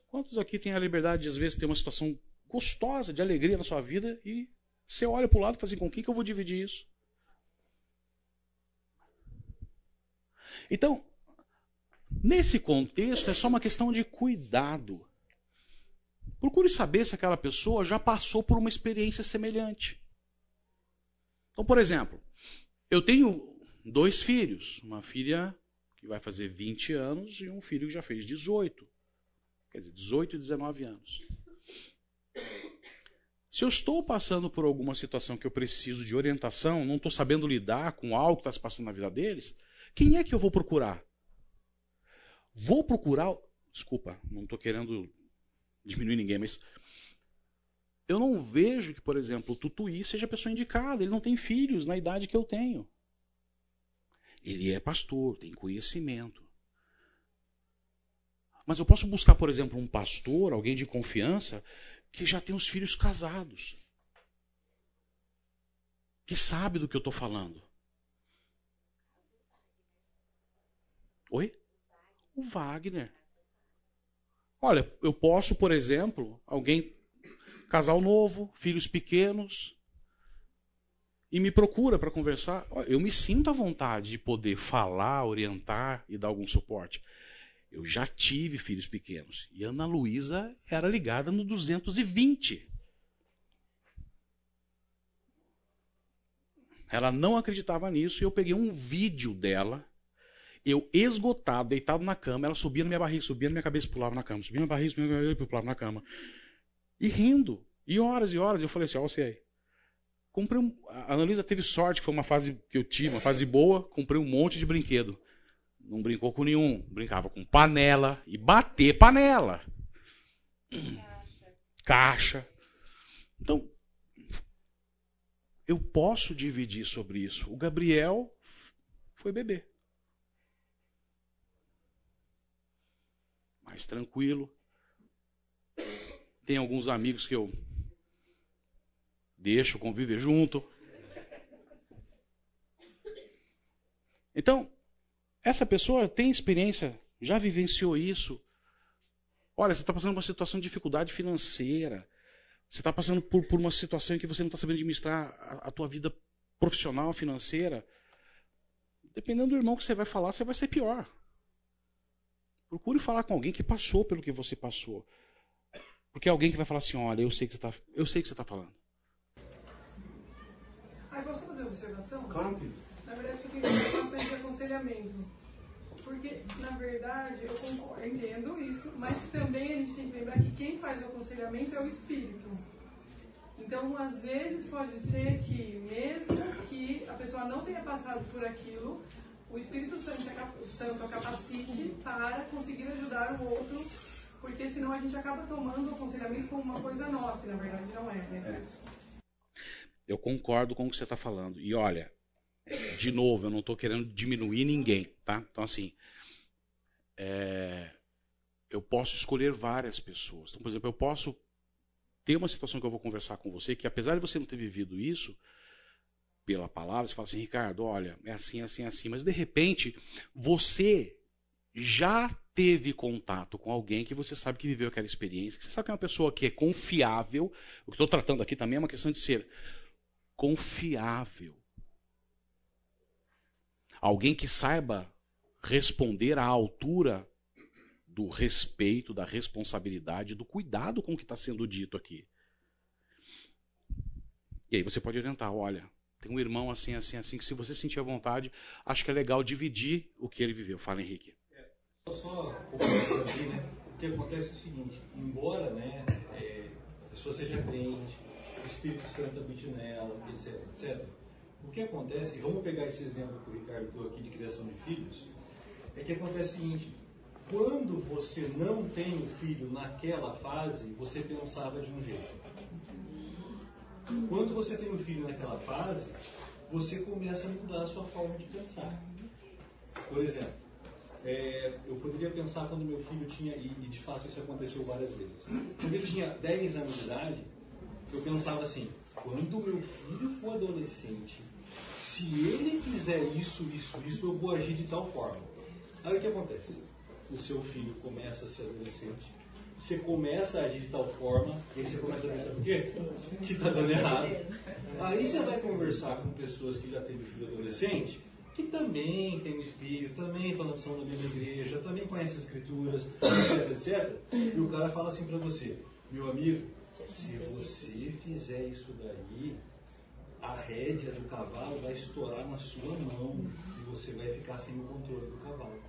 Quantos aqui têm a liberdade de, às vezes, ter uma situação gostosa, de alegria na sua vida e você olha para o lado e fala assim: com quem que eu vou dividir isso? Então, nesse contexto, é só uma questão de cuidado. Procure saber se aquela pessoa já passou por uma experiência semelhante. Então, por exemplo, eu tenho dois filhos, uma filha que vai fazer 20 anos e um filho que já fez 18. Quer dizer, 18 e 19 anos. Se eu estou passando por alguma situação que eu preciso de orientação, não estou sabendo lidar com algo que está se passando na vida deles, quem é que eu vou procurar? Vou procurar. Desculpa, não estou querendo diminuir ninguém, mas eu não vejo que, por exemplo, o Tutuí seja a pessoa indicada. Ele não tem filhos na idade que eu tenho. Ele é pastor, tem conhecimento. Mas eu posso buscar, por exemplo, um pastor, alguém de confiança, que já tem os filhos casados. Que sabe do que eu estou falando. Oi? O Wagner. Olha, eu posso, por exemplo, alguém, casal novo, filhos pequenos, e me procura para conversar. Eu me sinto à vontade de poder falar, orientar e dar algum suporte. Eu já tive filhos pequenos. E Ana Luísa era ligada no 220. Ela não acreditava nisso e eu peguei um vídeo dela eu esgotado, deitado na cama, ela subia na minha barriga, subia na minha cabeça pulava na cama. Subia na minha barriga, subia na minha e pulava na cama. E rindo. E horas e horas. Eu falei assim, ó, você aí. Comprei um... A Analisa teve sorte, que foi uma fase que eu tive, uma fase boa. Comprei um monte de brinquedo. Não brincou com nenhum. Brincava com panela e bater panela. Caixa. Caixa. Então, eu posso dividir sobre isso. O Gabriel foi bebê. mais tranquilo. Tem alguns amigos que eu deixo conviver junto. Então, essa pessoa tem experiência, já vivenciou isso. Olha, você está passando por uma situação de dificuldade financeira. Você está passando por, por, uma situação em que você não está sabendo administrar a, a tua vida profissional, financeira. Dependendo do irmão que você vai falar, você vai ser pior. Procure falar com alguém que passou pelo que você passou. Porque é alguém que vai falar assim, olha, eu sei que você está, eu sei que você está falando. Ah, posso fazer uma observação? Claro. Na verdade, eu tenho bastante aconselhamento. Porque, na verdade, eu, concordo, eu entendo isso, mas também a gente tem que lembrar que quem faz o aconselhamento é o espírito. Então, às vezes, pode ser que, mesmo que a pessoa não tenha passado por aquilo, o Espírito Santo a capacite para conseguir ajudar o outro, porque senão a gente acaba tomando o aconselhamento como uma coisa nossa, e na verdade não é. Né? é. Eu concordo com o que você está falando. E olha, de novo, eu não estou querendo diminuir ninguém, tá? Então, assim, é, eu posso escolher várias pessoas. Então, por exemplo, eu posso ter uma situação que eu vou conversar com você, que apesar de você não ter vivido isso, pela palavra, você fala assim, Ricardo, olha, é assim, assim, assim. Mas de repente, você já teve contato com alguém que você sabe que viveu aquela experiência, que você sabe que é uma pessoa que é confiável. O que estou tratando aqui também é uma questão de ser confiável. Alguém que saiba responder à altura do respeito, da responsabilidade, do cuidado com o que está sendo dito aqui. E aí você pode orientar, olha, tem um irmão assim, assim, assim, que se você sentir a vontade, acho que é legal dividir o que ele viveu. Fala, Henrique. É, só aqui, né? O que acontece é o seguinte, embora né, é, a pessoa seja crente, Espírito Santo habite nela, etc, etc. O que acontece, vamos pegar esse exemplo que o Ricardo deu aqui de criação de filhos, é que acontece o seguinte, quando você não tem o filho naquela fase, você pensava de um jeito. Quando você tem um filho naquela fase, você começa a mudar a sua forma de pensar. Por exemplo, é, eu poderia pensar quando meu filho tinha, e de fato isso aconteceu várias vezes, quando ele tinha 10 anos de idade, eu pensava assim, quando meu filho for adolescente, se ele fizer isso, isso, isso, eu vou agir de tal forma. Aí o que acontece? O seu filho começa a ser adolescente, você começa a agir de tal forma, e aí você começa a pensar por quê? Que está dando errado. Aí você vai conversar com pessoas que já têm filho adolescente, que também tem o espírito, também falam que são da mesma igreja, também conhecem as escrituras, etc, etc. E o cara fala assim para você, meu amigo, se você fizer isso daí, a rédea do cavalo vai estourar na sua mão e você vai ficar sem o controle do cavalo.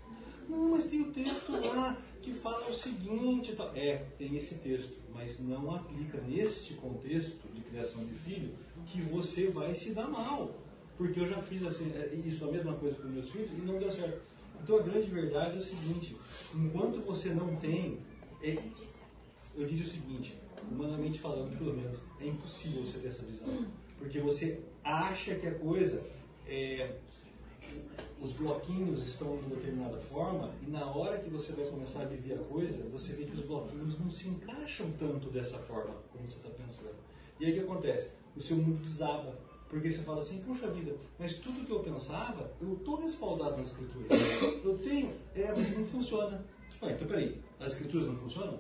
Não, mas tem o texto lá que fala o seguinte. Tá. É, tem esse texto, mas não aplica neste contexto de criação de filho que você vai se dar mal. Porque eu já fiz assim, é, isso, a mesma coisa com meus filhos e não deu certo. Então a grande verdade é o seguinte: enquanto você não tem. É, eu diria o seguinte, humanamente falando, pelo menos, é impossível você ter essa visão. Porque você acha que a coisa é, os bloquinhos estão de determinada forma e na hora que você vai começar a viver a coisa, você vê que os bloquinhos não se encaixam tanto dessa forma como você está pensando. E aí o que acontece? O seu mundo desaba. Porque você fala assim, puxa vida, mas tudo que eu pensava, eu estou respaldado nas escrituras. Eu tenho, é, mas não funciona. Ah, então peraí, as escrituras não funcionam?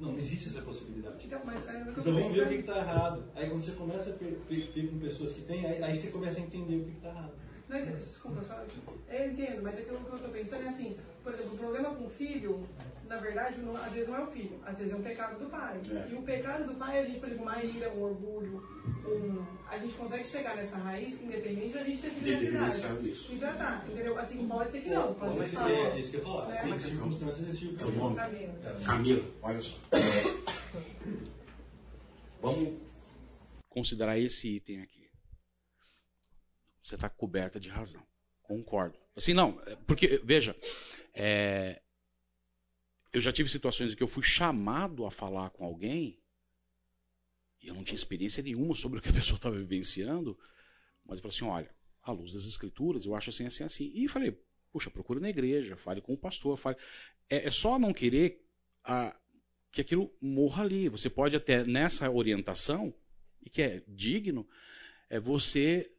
Não, não existe essa possibilidade. Então, mas, é, então vamos ver o que está errado. Aí quando você começa a ter, com pessoas que têm, aí, aí, você começa a entender o que está errado. Não, desculpa, só. Eu entendo, mas é que o que eu estou pensando é assim, por exemplo, o problema com o filho, na verdade, não, às vezes não é o filho, às vezes é um pecado do pai. É. E o pecado do pai, a gente, por exemplo, uma ira, um orgulho, um, a gente consegue chegar nessa raiz independente da gente ter filho na cidade. isso. E já tá, entendeu? Assim, pode ser que não, pode ser que não. É, isso que eu ia falar. Né? Tem circunstâncias desse tipo. É nome? Camila. Camila, olha só. Vamos considerar esse item aqui você está coberta de razão. Concordo. Assim, não, é, porque, veja, é, eu já tive situações em que eu fui chamado a falar com alguém e eu não tinha experiência nenhuma sobre o que a pessoa estava vivenciando, mas eu falei assim: olha, à luz das escrituras, eu acho assim, assim, assim. E falei: puxa, procura na igreja, fale com o pastor, fale. É, é só não querer a, que aquilo morra ali. Você pode até, nessa orientação, e que é digno, é você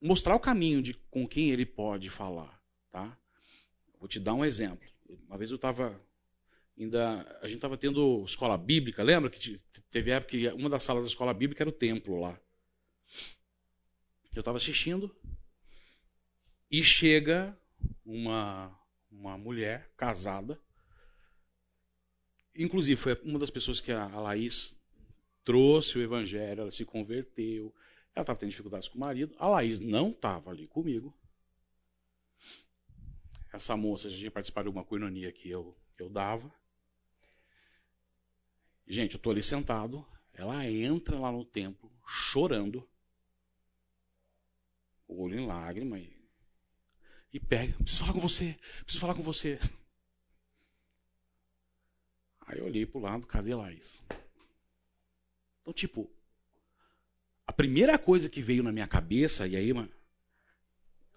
mostrar o caminho de com quem ele pode falar, tá? Vou te dar um exemplo. Uma vez eu estava ainda a gente estava tendo escola bíblica, lembra que teve época que uma das salas da escola bíblica era o templo lá. Eu estava assistindo e chega uma uma mulher casada, inclusive foi uma das pessoas que a Laís trouxe o evangelho, ela se converteu, ela estava tendo dificuldades com o marido. A Laís não estava ali comigo. Essa moça já tinha participado de uma coinonia que eu, eu dava. Gente, eu estou ali sentado. Ela entra lá no templo chorando. Olho em lágrima. E, e pega. Preciso falar com você. Preciso falar com você. Aí eu olhei para o lado. Cadê Laís? Então, tipo, a primeira coisa que veio na minha cabeça, e aí, eu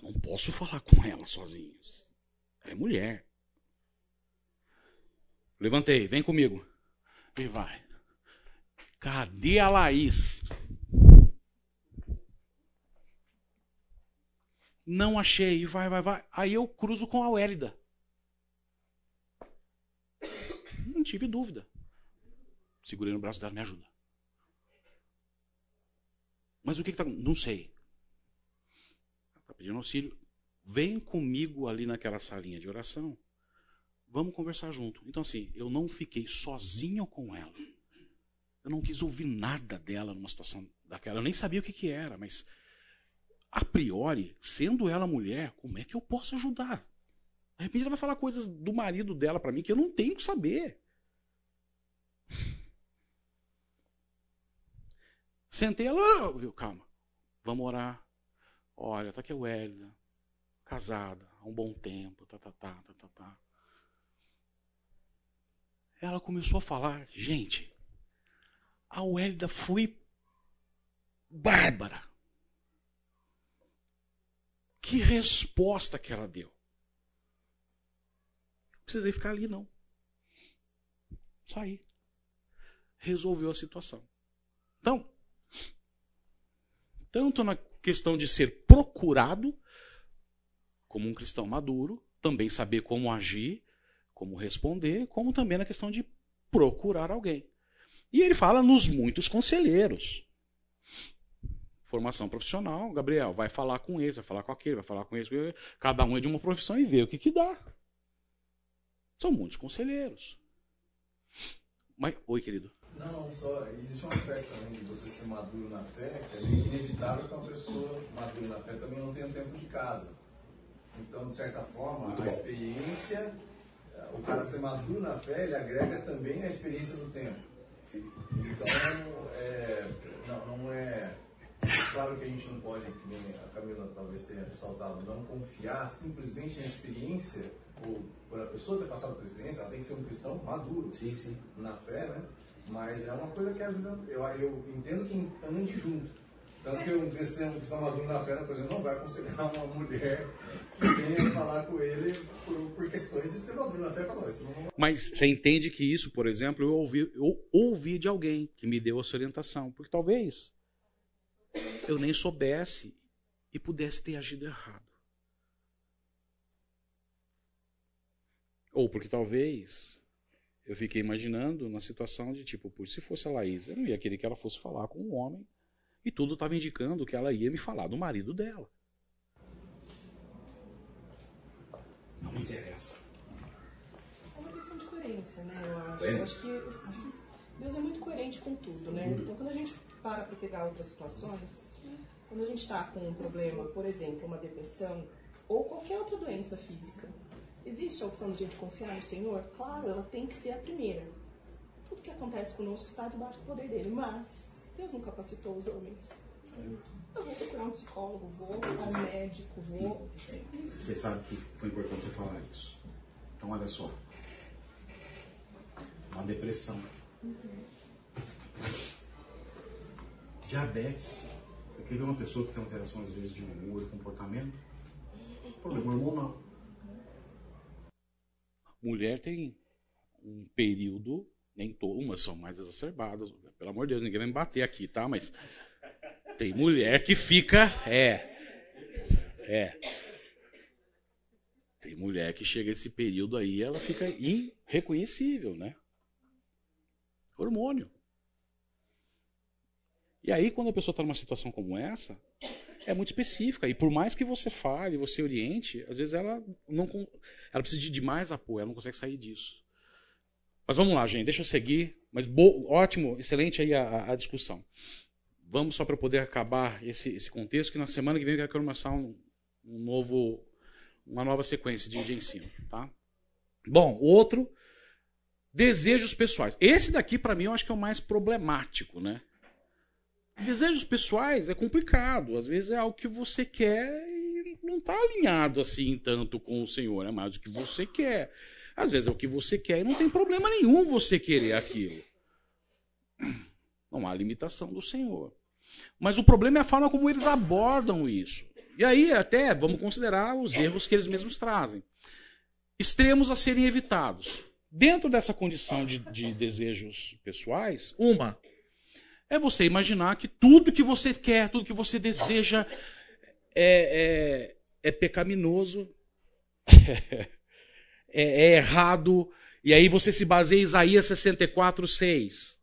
não posso falar com ela sozinho. Ela é mulher. Levantei, vem comigo. E vai. Cadê a Laís? Não achei. Vai, vai, vai. Aí eu cruzo com a Wélida. Não tive dúvida. Segurei no braço dela, me ajuda. Mas o que está. Não sei. Está pedindo auxílio. Vem comigo ali naquela salinha de oração. Vamos conversar junto. Então, assim, eu não fiquei sozinho com ela. Eu não quis ouvir nada dela numa situação daquela. Eu nem sabia o que, que era, mas a priori, sendo ela mulher, como é que eu posso ajudar? De repente ela vai falar coisas do marido dela para mim que eu não tenho que saber. Sentei ela, viu, calma, vamos orar. Olha, tá aqui a Wélida, casada, há um bom tempo, tá, tá, tá, tá, tá, tá. Ela começou a falar, gente, a Wélida foi bárbara. Que resposta que ela deu. Não precisei ficar ali, não. Saí. Resolveu a situação. Então, tanto na questão de ser procurado como um cristão maduro, também saber como agir, como responder, como também na questão de procurar alguém. E ele fala nos muitos conselheiros. Formação profissional, Gabriel, vai falar com esse, vai falar com aquele, vai falar com esse. Cada um é de uma profissão e vê o que, que dá. São muitos conselheiros. Mas, oi, querido. Não, não, só existe um aspecto também de você ser maduro na fé, que é meio inevitável que uma pessoa madura na fé também não tenha tempo de casa. Então, de certa forma, Muito a bom. experiência, o cara ser maduro na fé, ele agrega também a experiência do tempo. Então, é, não, não é. Claro que a gente não pode, que a Camila talvez tenha ressaltado, não confiar simplesmente na experiência, ou por a pessoa ter passado por experiência, ela tem que ser um cristão maduro sim, sim. na fé, né? Mas é uma coisa que às vezes eu, eu entendo que ande junto. Tanto que um cristão que está maduro na fé, por exemplo, não vai aconselhar uma mulher que venha falar com ele por, por questões de ser maduro na fé para nós. Não... Mas você entende que isso, por exemplo, eu ouvi, eu ouvi de alguém que me deu essa orientação. Porque talvez eu nem soubesse e pudesse ter agido errado. Ou porque talvez eu fiquei imaginando na situação de tipo, se fosse a Laís, eu não ia querer que ela fosse falar com um homem e tudo estava indicando que ela ia me falar do marido dela. Não me interessa. É uma questão de coerência, né? Eu acho, é. eu acho que Deus é muito coerente com tudo, né? Então quando a gente para para pegar outras situações, quando a gente está com um problema, por exemplo, uma depressão ou qualquer outra doença física, Existe a opção de a gente confiar no Senhor? Claro, ela tem que ser a primeira. Tudo que acontece conosco está debaixo do poder dele, mas Deus não capacitou os homens. Eu vou procurar um psicólogo, vou ao médico, vou. Você sabe que foi importante você falar isso. Então, olha só. Uma depressão. Uhum. Diabetes. Você quer ver uma pessoa que tem alteração, às vezes, de humor e comportamento? Problema hormonal mulher tem um período, nem todas, umas são mais exacerbadas, pelo amor de Deus, ninguém vai me bater aqui, tá? Mas tem mulher que fica, é, é. Tem mulher que chega esse período aí, ela fica irreconhecível, né? Hormônio. E aí, quando a pessoa está numa situação como essa, é muito específica. E por mais que você fale, você oriente, às vezes ela não ela precisa de mais apoio, ela não consegue sair disso. Mas vamos lá, gente, deixa eu seguir. Mas bo, ótimo, excelente aí a, a discussão. Vamos só para poder acabar esse, esse contexto, que na semana que vem eu quero começar um, um novo, uma nova sequência de, de ensino. Tá? Bom, outro, desejos pessoais. Esse daqui, para mim, eu acho que é o mais problemático, né? Desejos pessoais é complicado. Às vezes é algo que você quer e não está alinhado assim tanto com o Senhor. É mais o que você quer. Às vezes é o que você quer e não tem problema nenhum você querer aquilo. Não há limitação do Senhor. Mas o problema é a forma como eles abordam isso. E aí, até, vamos considerar os erros que eles mesmos trazem. Extremos a serem evitados. Dentro dessa condição de, de desejos pessoais, uma, é você imaginar que tudo que você quer, tudo que você deseja é, é, é pecaminoso, é, é, errado, e aí você se baseia em Isaías 64, 6.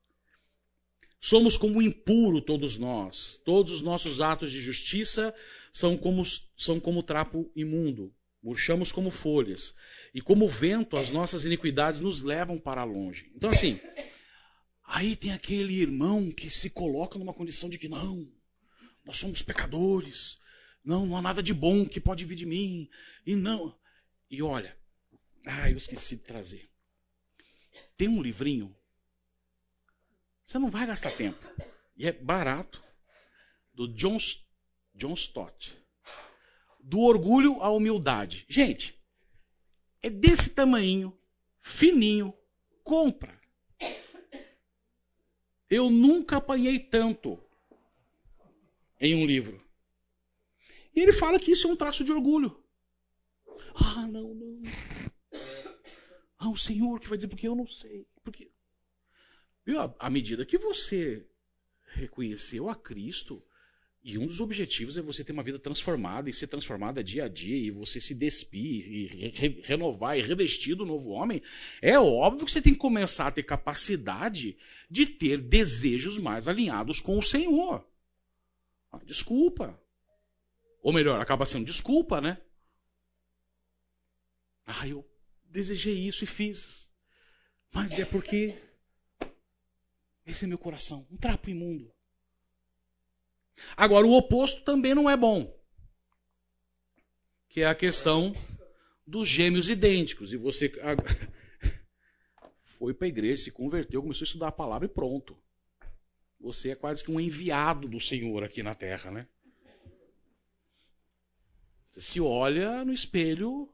Somos como impuro todos nós. Todos os nossos atos de justiça são como, são como trapo imundo. Murchamos como folhas. E como vento, as nossas iniquidades nos levam para longe. Então, assim, Aí tem aquele irmão que se coloca numa condição de que não, nós somos pecadores, não, não há nada de bom que pode vir de mim, e não. E olha, ah, eu esqueci de trazer. Tem um livrinho, você não vai gastar tempo, e é barato, do John, John Stott. Do orgulho à humildade. Gente, é desse tamanho, fininho, compra. Eu nunca apanhei tanto em um livro. E ele fala que isso é um traço de orgulho. Ah, não, não. Ah, o Senhor que vai dizer, porque eu não sei. Porque. Viu? À medida que você reconheceu a Cristo, E um dos objetivos é você ter uma vida transformada e ser transformada dia a dia e você se despir e re renovar e revestir do novo homem. É óbvio que você tem que começar a ter capacidade de ter desejos mais alinhados com o Senhor. Ah, desculpa. Ou melhor, acaba sendo desculpa, né? Ah, eu desejei isso e fiz. Mas é porque esse é meu coração, um trapo imundo. Agora, o oposto também não é bom. Que é a questão dos gêmeos idênticos. E você foi para a igreja, se converteu, começou a estudar a palavra e pronto. Você é quase que um enviado do Senhor aqui na terra, né? Você se olha no espelho,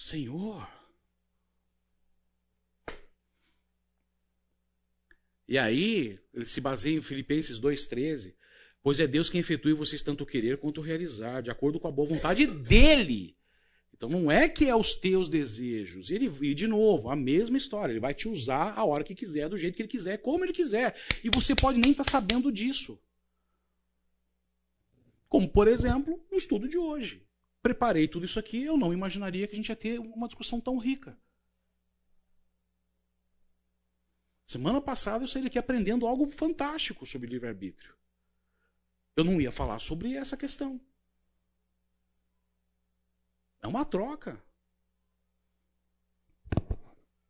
Senhor. E aí, ele se baseia em Filipenses 2,13. Pois é Deus quem efetua em vocês tanto querer quanto realizar, de acordo com a boa vontade dele. Então não é que é os teus desejos. Ele, e de novo, a mesma história. Ele vai te usar a hora que quiser, do jeito que ele quiser, como ele quiser. E você pode nem estar tá sabendo disso. Como, por exemplo, no estudo de hoje. Preparei tudo isso aqui, eu não imaginaria que a gente ia ter uma discussão tão rica. Semana passada eu saí daqui aprendendo algo fantástico sobre livre-arbítrio. Eu não ia falar sobre essa questão. É uma troca.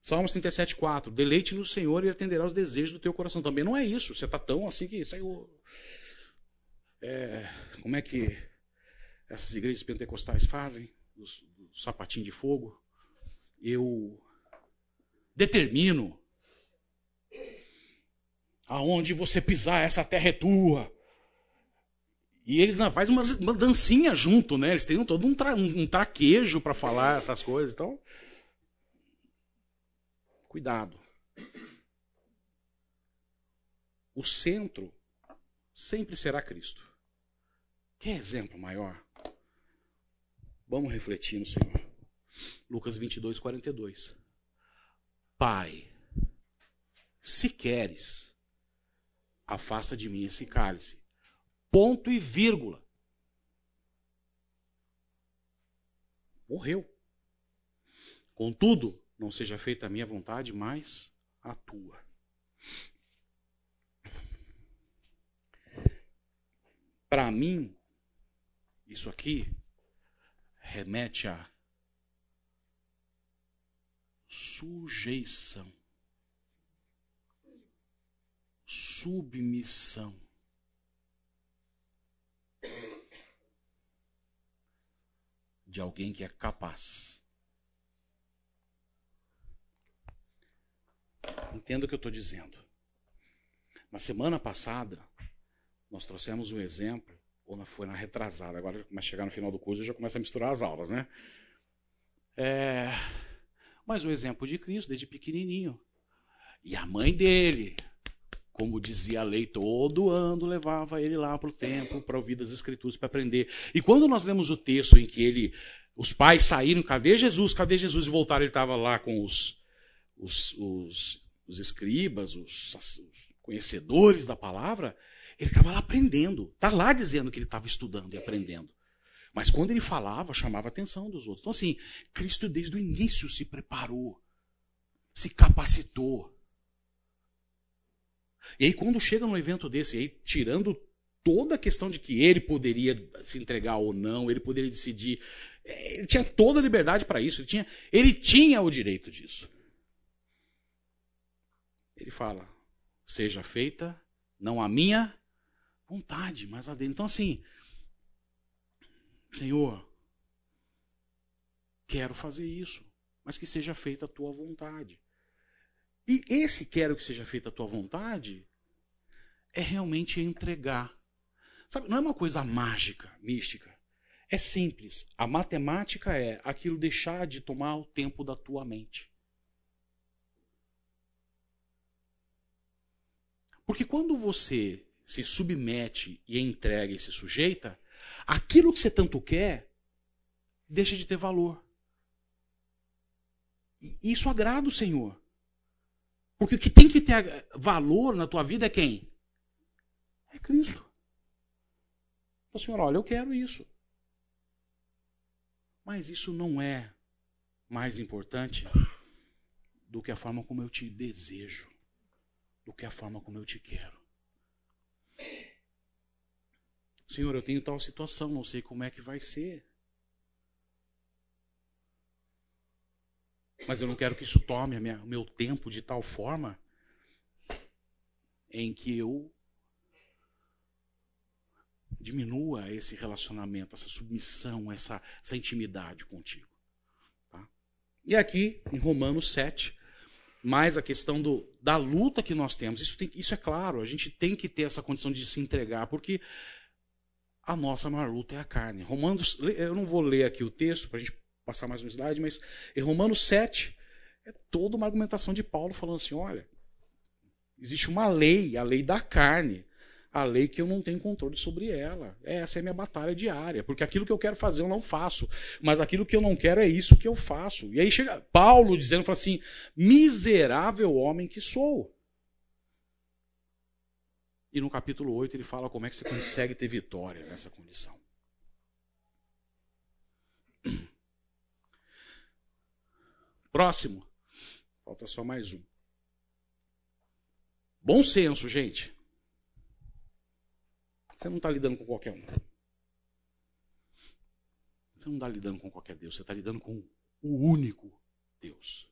Salmos 37,4. Deleite no Senhor e atenderá os desejos do teu coração. Também não é isso. Você está tão assim que, Senhor. É, como é que essas igrejas pentecostais fazem? Os sapatinhos de fogo. Eu determino aonde você pisar, essa terra é tua. E eles fazem uma, uma dancinha junto, né? Eles têm todo um, tra, um, um traquejo para falar essas coisas. Então, cuidado. O centro sempre será Cristo. Que exemplo maior? Vamos refletir no Senhor. Lucas 22, 42. Pai, se queres, afasta de mim esse cálice. Ponto e vírgula. Morreu. Contudo, não seja feita a minha vontade, mas a tua. Para mim, isso aqui remete a sujeição, submissão. de alguém que é capaz. Entenda o que eu estou dizendo. Na semana passada, nós trouxemos um exemplo, ou foi na retrasada, agora mas chegar no final do curso já começa a misturar as aulas, né? É, mas o exemplo de Cristo, desde pequenininho. E a mãe dele, como dizia a lei, todo ano levava ele lá para o templo para ouvir das escrituras, para aprender. E quando nós lemos o texto em que ele, os pais saíram, cadê Jesus? Cadê Jesus? E voltaram, ele estava lá com os, os, os, os escribas, os, os conhecedores da palavra, ele estava lá aprendendo. Está lá dizendo que ele estava estudando e aprendendo. Mas quando ele falava, chamava a atenção dos outros. Então, assim, Cristo desde o início se preparou, se capacitou. E aí, quando chega num evento desse, aí, tirando toda a questão de que ele poderia se entregar ou não, ele poderia decidir, é, ele tinha toda a liberdade para isso, ele tinha, ele tinha o direito disso. Ele fala: seja feita não a minha vontade, mas a dele. Então, assim, Senhor, quero fazer isso, mas que seja feita a tua vontade. E esse quero que seja feita a tua vontade é realmente entregar. Sabe, não é uma coisa mágica, mística. É simples. A matemática é aquilo deixar de tomar o tempo da tua mente. Porque quando você se submete e entrega e se sujeita, aquilo que você tanto quer deixa de ter valor. E isso agrada o Senhor. Porque o que tem que ter valor na tua vida é quem? É Cristo. Então, Senhor, olha, eu quero isso. Mas isso não é mais importante do que a forma como eu te desejo, do que a forma como eu te quero. Senhor, eu tenho tal situação, não sei como é que vai ser. Mas eu não quero que isso tome o meu tempo de tal forma em que eu diminua esse relacionamento, essa submissão, essa, essa intimidade contigo. Tá? E aqui, em Romanos 7, mais a questão do, da luta que nós temos. Isso, tem, isso é claro, a gente tem que ter essa condição de se entregar, porque a nossa maior luta é a carne. Romanos, eu não vou ler aqui o texto para a gente passar mais um slide, mas em Romanos 7 é toda uma argumentação de Paulo falando assim: olha, existe uma lei, a lei da carne a lei que eu não tenho controle sobre ela. Essa é a minha batalha diária, porque aquilo que eu quero fazer eu não faço, mas aquilo que eu não quero é isso que eu faço. E aí chega Paulo dizendo fala assim: miserável homem que sou. E no capítulo 8 ele fala como é que você consegue ter vitória nessa condição. Próximo. Falta só mais um. Bom senso, gente. Você não está lidando com qualquer um. Você não está lidando com qualquer Deus, você está lidando com o único Deus.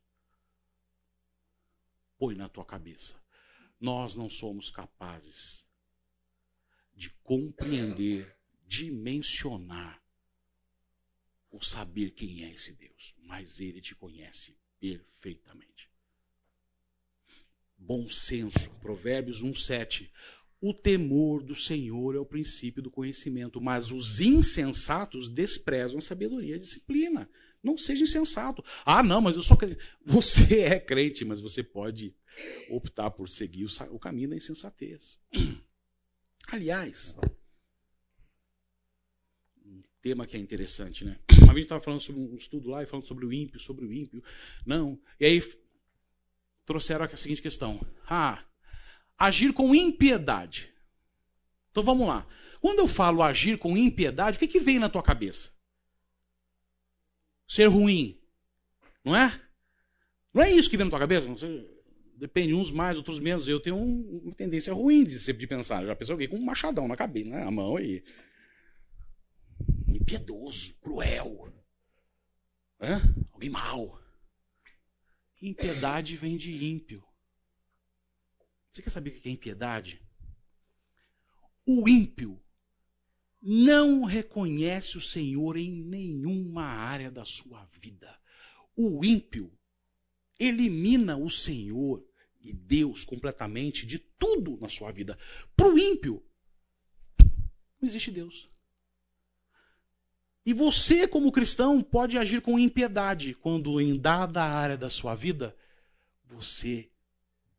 Põe na tua cabeça. Nós não somos capazes de compreender, dimensionar ou saber quem é esse Deus, mas ele te conhece perfeitamente. Bom senso, Provérbios 1:7. O temor do Senhor é o princípio do conhecimento, mas os insensatos desprezam a sabedoria e a disciplina. Não seja insensato. Ah, não, mas eu sou crente. Você é crente, mas você pode optar por seguir o caminho da insensatez. Aliás, um tema que é interessante, né? Uma vez estava falando sobre um estudo lá e falando sobre o ímpio, sobre o ímpio. Não. E aí trouxeram a seguinte questão. Ah, agir com impiedade. Então vamos lá. Quando eu falo agir com impiedade, o que, que vem na tua cabeça? Ser ruim. Não é? Não é isso que vem na tua cabeça? Você, depende, uns mais, outros menos. Eu tenho um, uma tendência ruim de, de pensar. Já pensou alguém com um machadão na cabeça, né? a mão aí. Impiedoso, cruel. Hã? Alguém mau. Impiedade vem de ímpio. Você quer saber o que é impiedade? O ímpio não reconhece o Senhor em nenhuma área da sua vida. O ímpio elimina o Senhor e Deus completamente de tudo na sua vida. Para o ímpio, não existe Deus. E você, como cristão, pode agir com impiedade quando, em dada área da sua vida, você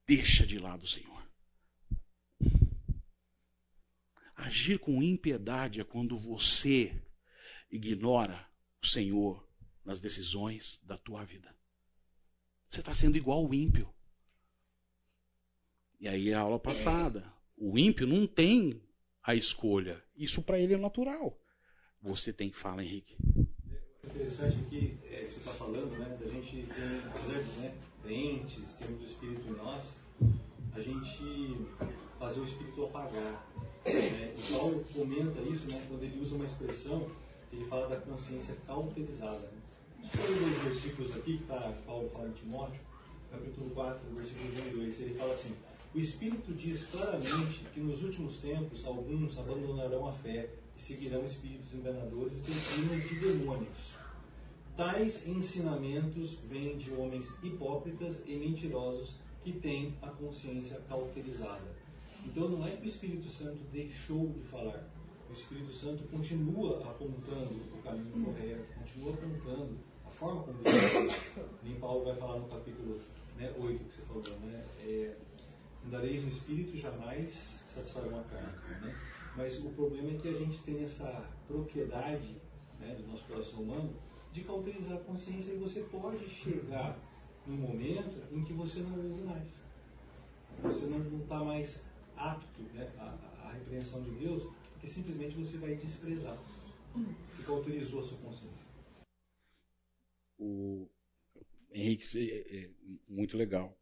deixa de lado o Senhor. Agir com impiedade é quando você ignora o Senhor nas decisões da tua vida. Você está sendo igual o ímpio. E aí a aula passada. O ímpio não tem a escolha. Isso para ele é natural. Você tem que falar, Henrique. Interessante aqui, é, você está falando, né? Da gente tem, apesar de né, crentes, temos o Espírito em nós, a gente fazer o Espírito apagar. Né? E Paulo comenta isso né, quando ele usa uma expressão que ele fala da consciência cauterizada. Né? Tem dois versículos aqui que tá, Paulo fala em Timóteo, capítulo 4, versículos 1 e 2. Ele fala assim: O Espírito diz claramente que nos últimos tempos alguns abandonarão a fé e seguirão espíritos enganadores e de demônios. Tais ensinamentos vêm de homens hipócritas e mentirosos que têm a consciência cauterizada. Então não é que o Espírito Santo deixou de falar. O Espírito Santo continua apontando o caminho correto, continua apontando a forma como Deus Nem Paulo vai falar no capítulo né, 8 que você falou, né? É, Andareis no Espírito jamais satisfarão a carne. Né? Mas o problema é que a gente tem essa propriedade né, do nosso coração humano de cauterizar a consciência e você pode chegar num momento em que você não ouve mais. Você não está mais apto né, à, à repreensão de Deus, porque simplesmente você vai desprezar. Você autorizou a sua consciência. O Henrique, é, é, muito legal.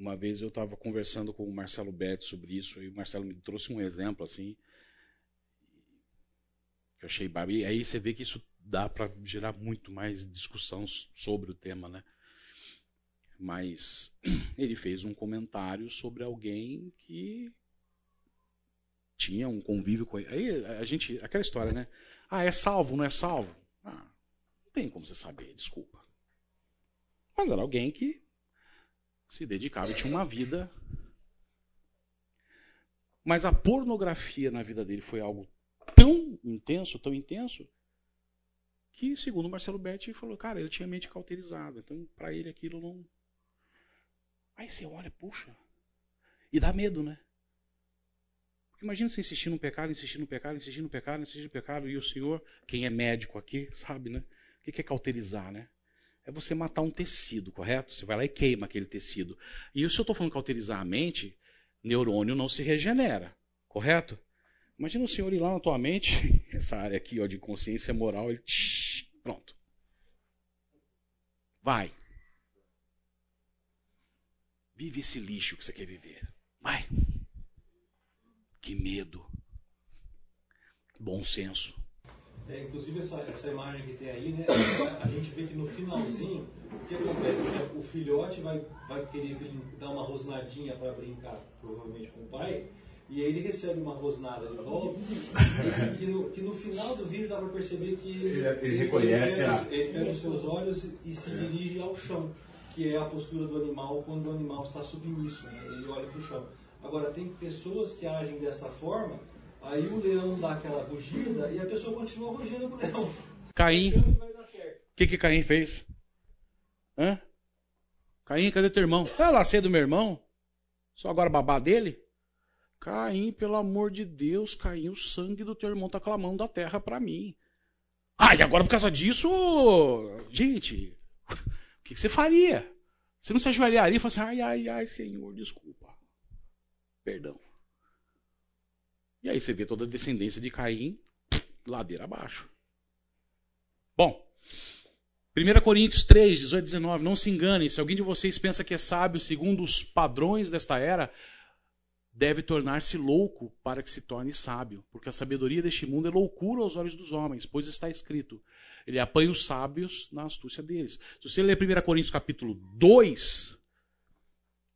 Uma vez eu estava conversando com o Marcelo Betti sobre isso, e o Marcelo me trouxe um exemplo assim, que eu achei bárbaro. E aí você vê que isso dá para gerar muito mais discussão sobre o tema, né? Mas ele fez um comentário sobre alguém que tinha um convívio com ele. Aí a gente, aquela história, né? Ah, é salvo, não é salvo? Ah, não tem como você saber, desculpa. Mas era alguém que se dedicava e tinha uma vida. Mas a pornografia na vida dele foi algo tão intenso, tão intenso, que, segundo Marcelo Berti, falou, cara, ele tinha mente cauterizada. Então, para ele aquilo não. Aí você olha, puxa. E dá medo, né? Porque imagina você insistir no pecado, insistir no pecado, insistir no pecado, insistir no pecado, e o Senhor, quem é médico aqui, sabe, né? O que é cauterizar, né? É você matar um tecido, correto? Você vai lá e queima aquele tecido. E se eu estou falando cauterizar a mente, neurônio não se regenera, correto? Imagina o senhor ir lá na tua mente, essa área aqui ó, de consciência moral, ele. Pronto. Vai. Vive esse lixo que você quer viver. Vai. Que medo. Bom senso. É, inclusive essa, essa imagem que tem aí, né, a gente vê que no finalzinho, o que acontece? É, o filhote vai, vai querer dar uma rosnadinha para brincar, provavelmente com o pai, e aí ele recebe uma rosnada de volta, e que no, que no final do vídeo dá para perceber que ele, ele, ele reconhece ele pega, a... ele pega os seus olhos e se dirige ao chão que é a postura do animal quando o animal está submisso, né? ele olha para o chão. Agora, tem pessoas que agem dessa forma, aí o leão dá aquela rugida e a pessoa continua rugindo com o leão. Caim. O que, que Caim fez? Hã? Caim, cadê teu irmão? Ah, lá sei do meu irmão. Só agora babá dele? Caim, pelo amor de Deus, Caim, o sangue do teu irmão está clamando da terra para mim. Ah, e agora por causa disso, gente, o que, que você faria? Você não se ajoelharia e falaria assim, ai, ai, ai, Senhor, desculpa. Perdão. E aí você vê toda a descendência de Caim, ladeira abaixo. Bom, 1 Coríntios 3, 18 19, não se engane, se alguém de vocês pensa que é sábio segundo os padrões desta era, deve tornar-se louco para que se torne sábio, porque a sabedoria deste mundo é loucura aos olhos dos homens, pois está escrito: ele apanha os sábios na astúcia deles. Se você ler 1 Coríntios capítulo 2,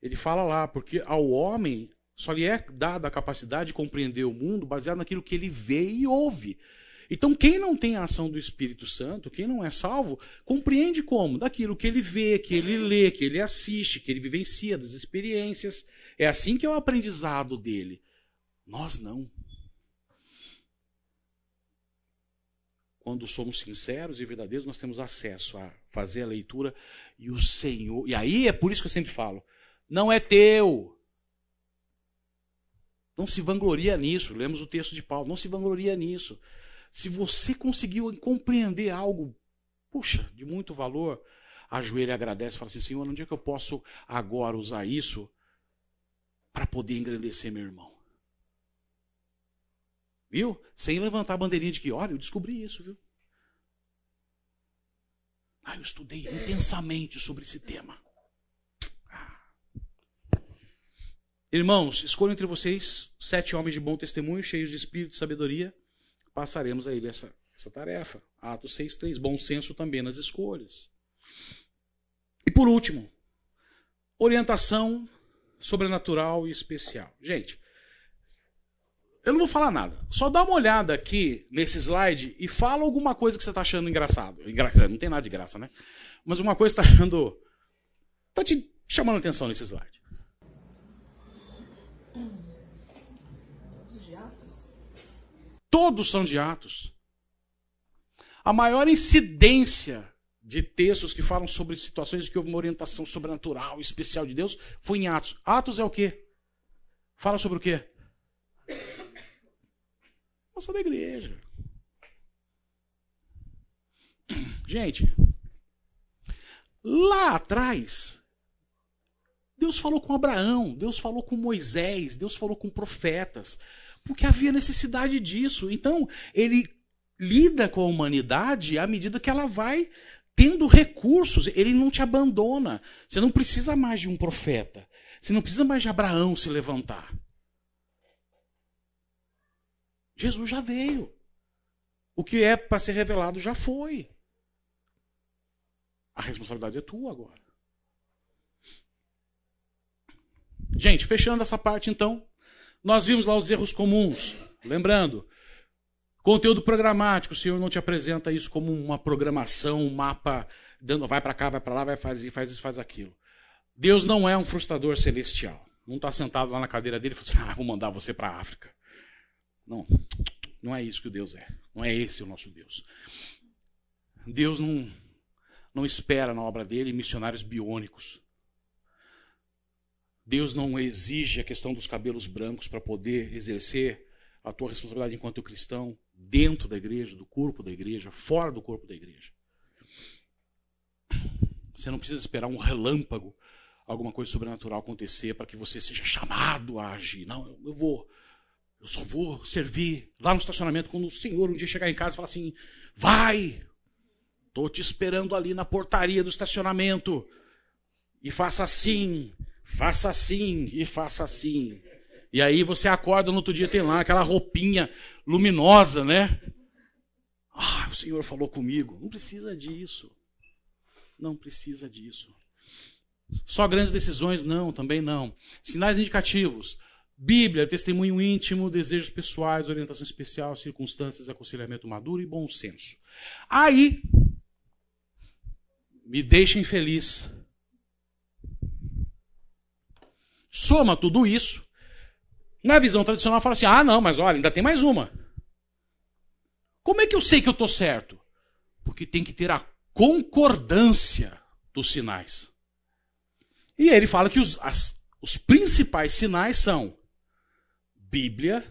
ele fala lá, porque ao homem só lhe é dada a capacidade de compreender o mundo baseado naquilo que ele vê e ouve. Então, quem não tem a ação do Espírito Santo, quem não é salvo, compreende como? Daquilo que ele vê, que ele lê, que ele assiste, que ele vivencia, das experiências. É assim que é o aprendizado dele. Nós não. Quando somos sinceros e verdadeiros, nós temos acesso a fazer a leitura e o Senhor. E aí é por isso que eu sempre falo: não é teu. Não se vangloria nisso. Lemos o texto de Paulo. Não se vangloria nisso. Se você conseguiu compreender algo, puxa, de muito valor, ajoelha e agradece fala assim: Senhor, onde é que eu posso agora usar isso para poder engrandecer meu irmão. Viu? Sem levantar a bandeirinha de que, olha, eu descobri isso, viu? Ah, eu estudei intensamente sobre esse tema. Ah. Irmãos, escolho entre vocês sete homens de bom testemunho, cheios de espírito e sabedoria. Passaremos a ele essa, essa tarefa. Atos 6,3. Bom senso também nas escolhas. E por último, orientação sobrenatural e especial. Gente, eu não vou falar nada. Só dá uma olhada aqui nesse slide e fala alguma coisa que você está achando engraçado. Engraçado, não tem nada de graça, né? Mas uma coisa que está achando. Está te chamando atenção nesse slide. De Atos? Todos são de Atos. A maior incidência de textos que falam sobre situações em que houve uma orientação sobrenatural, especial de Deus, foi em Atos. Atos é o quê? Fala sobre o quê? Nossa da igreja. Gente, lá atrás, Deus falou com Abraão, Deus falou com Moisés, Deus falou com profetas. Porque havia necessidade disso. Então, ele lida com a humanidade à medida que ela vai tendo recursos. Ele não te abandona. Você não precisa mais de um profeta. Você não precisa mais de Abraão se levantar. Jesus já veio. O que é para ser revelado já foi. A responsabilidade é tua agora. Gente, fechando essa parte então, nós vimos lá os erros comuns. Lembrando, conteúdo programático, o Senhor não te apresenta isso como uma programação, um mapa, dando, vai para cá, vai para lá, vai fazer, faz isso, faz aquilo. Deus não é um frustrador celestial. Não está sentado lá na cadeira dele e fala assim: ah, vou mandar você para a África. Não, não é isso que o Deus é. Não é esse o nosso Deus. Deus não, não espera na obra dele missionários biônicos. Deus não exige a questão dos cabelos brancos para poder exercer a tua responsabilidade enquanto cristão dentro da igreja, do corpo da igreja, fora do corpo da igreja. Você não precisa esperar um relâmpago, alguma coisa sobrenatural acontecer para que você seja chamado a agir. Não, eu vou, eu só vou servir lá no estacionamento quando o Senhor um dia chegar em casa e falar assim: vai, tô te esperando ali na portaria do estacionamento e faça assim, faça assim e faça assim. E aí você acorda no outro dia, tem lá aquela roupinha luminosa, né? Ah, o Senhor falou comigo. Não precisa disso. Não precisa disso. Só grandes decisões, não, também não. Sinais indicativos. Bíblia, testemunho íntimo, desejos pessoais, orientação especial, circunstâncias, aconselhamento maduro e bom senso. Aí, me deixa infeliz Soma tudo isso. Na visão tradicional, fala assim: ah, não, mas olha, ainda tem mais uma. Como é que eu sei que eu estou certo? Porque tem que ter a concordância dos sinais. E ele fala que os, as, os principais sinais são Bíblia,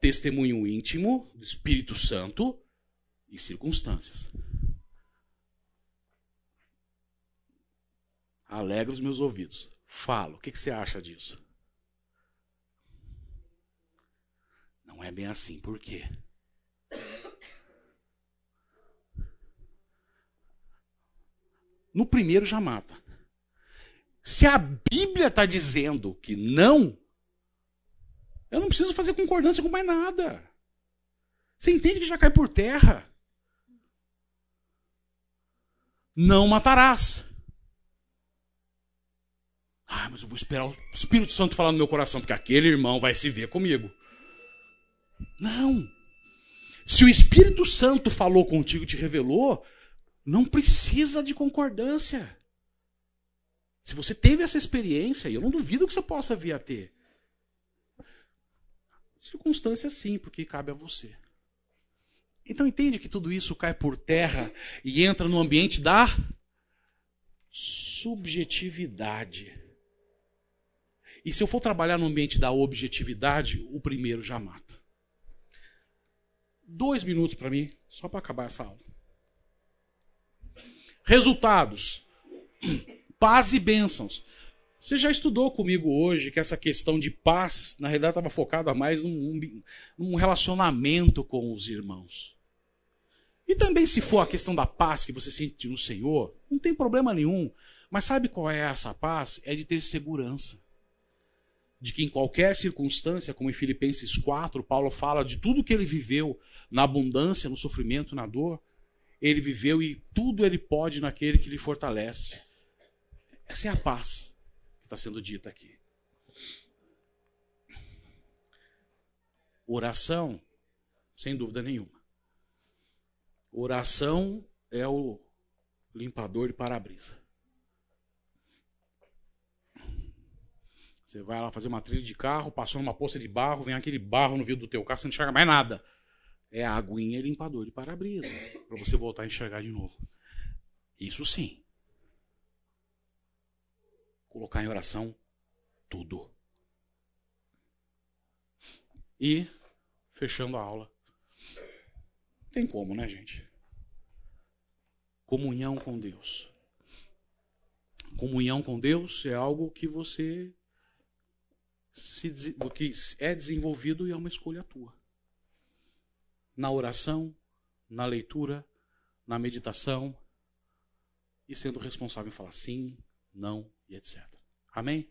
testemunho íntimo do Espírito Santo e circunstâncias. Alegra os meus ouvidos. Falo. O que, você acha disso? Não é bem assim. Por quê? No primeiro já mata. Se a Bíblia está dizendo que não, eu não preciso fazer concordância com mais nada. Você entende que já cai por terra? Não matarás. Ah, mas eu vou esperar o Espírito Santo falar no meu coração, porque aquele irmão vai se ver comigo. Não. Se o Espírito Santo falou contigo te revelou, não precisa de concordância. Se você teve essa experiência, eu não duvido que você possa vir a ter. Circunstância sim, porque cabe a você. Então entende que tudo isso cai por terra e entra no ambiente da subjetividade. E se eu for trabalhar no ambiente da objetividade, o primeiro já mata. Dois minutos para mim, só para acabar essa aula. Resultados: paz e bênçãos. Você já estudou comigo hoje que essa questão de paz, na realidade, estava focada mais num, num relacionamento com os irmãos. E também, se for a questão da paz que você sente no Senhor, não tem problema nenhum. Mas sabe qual é essa paz? É de ter segurança de que em qualquer circunstância, como em Filipenses 4, Paulo fala de tudo que ele viveu na abundância, no sofrimento, na dor, ele viveu e tudo ele pode naquele que lhe fortalece. Essa é a paz que está sendo dita aqui. Oração, sem dúvida nenhuma. Oração é o limpador de para-brisa. Você vai lá fazer uma trilha de carro, passou numa poça de barro, vem aquele barro no vidro do teu carro, você não enxerga mais nada. É a aguinha limpador de para-brisa, para você voltar a enxergar de novo. Isso sim. Colocar em oração tudo. E, fechando a aula, tem como, né, gente? Comunhão com Deus. Comunhão com Deus é algo que você se, do que é desenvolvido e é uma escolha tua. Na oração, na leitura, na meditação e sendo responsável em falar sim, não e etc. Amém?